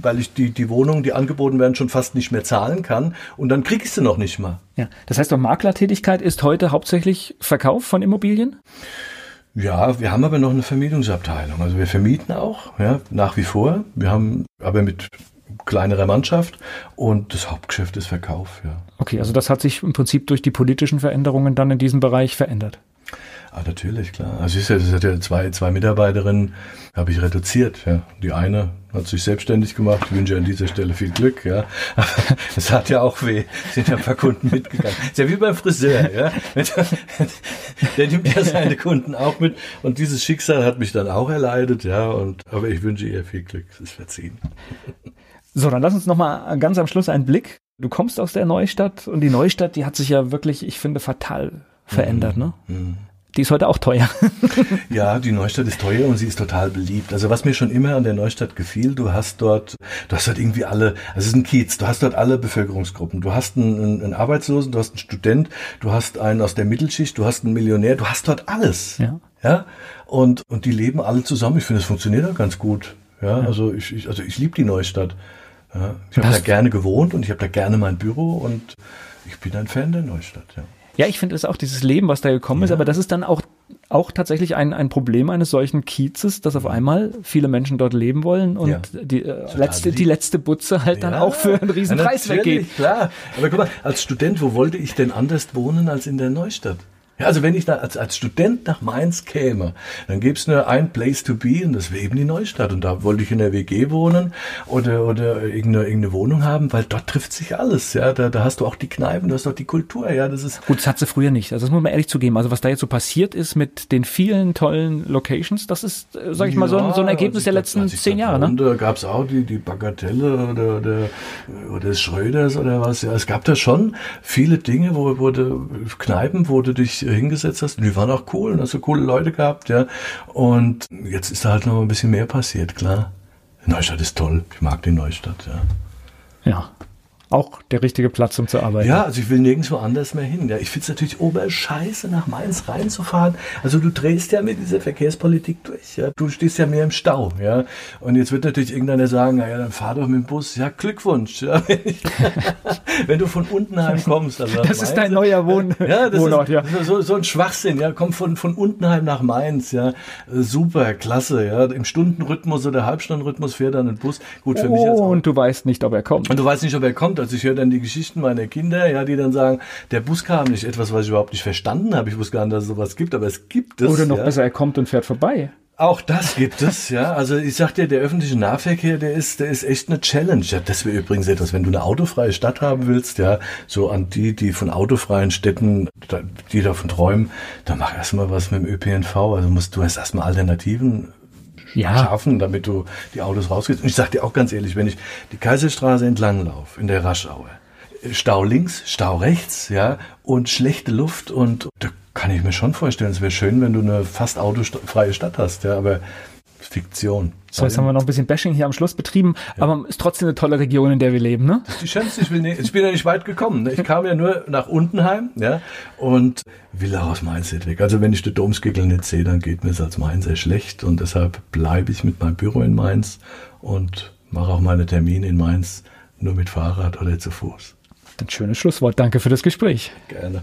S2: weil ich die, die Wohnungen, die angeboten werden, schon fast nicht mehr zahlen kann und dann krieg ich sie noch nicht mal.
S1: Ja, das heißt, doch Maklertätigkeit ist heute hauptsächlich Verkauf von Immobilien?
S2: Ja, wir haben aber noch eine Vermietungsabteilung. Also wir vermieten auch, ja, nach wie vor. Wir haben aber mit kleinerer Mannschaft und das Hauptgeschäft ist Verkauf, ja.
S1: Okay, also das hat sich im Prinzip durch die politischen Veränderungen dann in diesem Bereich verändert.
S2: Ah, natürlich, klar. Also es hat ja zwei, zwei Mitarbeiterinnen, habe ich reduziert. Ja. Die eine hat sich selbstständig gemacht. Ich wünsche an dieser Stelle viel Glück. Ja. <laughs> Aber es hat ja auch weh. Sind ja ein paar Kunden mitgegangen. Ist ja wie beim Friseur. Ja. <laughs> Der nimmt ja seine Kunden auch mit. Und dieses Schicksal hat mich dann auch erleidet. Ja. Und, aber ich wünsche ihr viel Glück. Es ist verziehen.
S1: So, dann lass uns nochmal ganz am Schluss einen Blick. Du kommst aus der Neustadt und die Neustadt, die hat sich ja wirklich, ich finde, fatal verändert. Mhm. Ne? Mhm die ist heute auch teuer. <laughs>
S2: ja, die Neustadt ist teuer und sie ist total beliebt. Also was mir schon immer an der Neustadt gefiel, du hast dort, du hast dort irgendwie alle, also es ist ein Kiez, du hast dort alle Bevölkerungsgruppen. Du hast einen, einen Arbeitslosen, du hast einen Student, du hast einen aus der Mittelschicht, du hast einen Millionär, du hast dort alles. Ja. Ja. Und, und die leben alle zusammen. Ich finde, es funktioniert auch ganz gut. Ja, ja. also ich, ich also ich liebe die Neustadt. Ja. Ich habe da gerne gewohnt und ich habe da gerne mein Büro und ich bin ein Fan der Neustadt, ja.
S1: Ja, ich finde es auch dieses Leben, was da gekommen ja. ist, aber das ist dann auch auch tatsächlich ein, ein Problem eines solchen Kiezes, dass auf einmal viele Menschen dort leben wollen und ja. die, äh, letzte, die letzte Butze halt dann auch für einen riesen Preis weggeht.
S2: Klar, aber guck mal, als Student, wo wollte ich denn anders wohnen als in der Neustadt? Ja, also wenn ich da als, als Student nach Mainz käme, dann gäbe es nur ein Place to be und das wäre eben die Neustadt. Und da wollte ich in der WG wohnen oder, oder irgendeine, irgendeine Wohnung haben, weil dort trifft sich alles. Ja, da, da hast du auch die Kneipen, du hast auch die Kultur. Ja, das ist
S1: gut. Das hat sie früher nicht. Also das muss man ehrlich zugeben. Also was da jetzt so passiert ist mit den vielen tollen Locations, das ist, äh, sag ich ja, mal, so ein, so ein Ergebnis der letzten zehn Jahre. Ne?
S2: Da gab es auch die, die Bagatelle oder, oder, oder Schröders oder was. Ja, es gab da schon viele Dinge, wo, wo Kneipen, wo du dich hingesetzt hast. Und die waren auch cool und hast so coole Leute gehabt, ja. Und jetzt ist da halt noch ein bisschen mehr passiert, klar. Neustadt ist toll. Ich mag die Neustadt, ja.
S1: Ja auch der richtige Platz, um zu arbeiten.
S2: Ja, also ich will nirgendwo anders mehr hin. Ja, ich finde es natürlich oberscheiße, nach Mainz reinzufahren. Also du drehst ja mit dieser Verkehrspolitik durch. Ja? Du stehst ja mehr im Stau. Ja? Und jetzt wird natürlich irgendeiner sagen, naja, dann fahr doch mit dem Bus. Ja, Glückwunsch. Ja? <laughs> Wenn du von Untenheim kommst. Also
S1: das Mainz, ist dein neuer Wohn
S2: ja, das Wohnort, ist ja. So, so ein Schwachsinn. Ja, komm von, von Untenheim nach Mainz. Ja, super, klasse. Ja, im Stundenrhythmus oder Halbstundenrhythmus fährt dann ein Bus.
S1: Gut für oh, mich auch. Und du weißt nicht, ob er kommt.
S2: Und du weißt nicht, ob er kommt. Also ich höre dann die Geschichten meiner Kinder, ja, die dann sagen, der Bus kam nicht, etwas, was ich überhaupt nicht verstanden habe. Ich wusste gar nicht, dass es sowas gibt, aber es gibt es.
S1: Oder noch
S2: ja.
S1: besser, er kommt und fährt vorbei.
S2: Auch das gibt es, ja. Also ich sag dir, der öffentliche Nahverkehr, der ist, der ist echt eine Challenge. Ja, das wäre übrigens etwas, wenn du eine autofreie Stadt haben willst, ja, so an die, die von autofreien Städten, die davon träumen, dann mach erstmal was mit dem ÖPNV. Also musst du hast erstmal Alternativen ja. schaffen, damit du die Autos rausgehst. Und ich sag dir auch ganz ehrlich, wenn ich die Kaiserstraße entlang laufe, in der Raschauer, Stau links, Stau rechts, ja, und schlechte Luft und da kann ich mir schon vorstellen, es wäre schön, wenn du eine fast autofreie Stadt hast, ja, aber Fiktion.
S1: So, jetzt haben wir noch ein bisschen Bashing hier am Schluss betrieben, ja. aber ist trotzdem eine tolle Region, in der wir leben, ne?
S2: Das ist die schönste. Ich, nicht, ich bin ja nicht weit gekommen. Ne? Ich kam ja nur nach Untenheim, ja, und will auch aus Mainz nicht weg. Also wenn ich den Domskickel nicht sehe, dann geht mir es als Mainzer schlecht und deshalb bleibe ich mit meinem Büro in Mainz und mache auch meine Termine in Mainz nur mit Fahrrad oder zu Fuß.
S1: Ein schönes Schlusswort. Danke für das Gespräch.
S2: Gerne.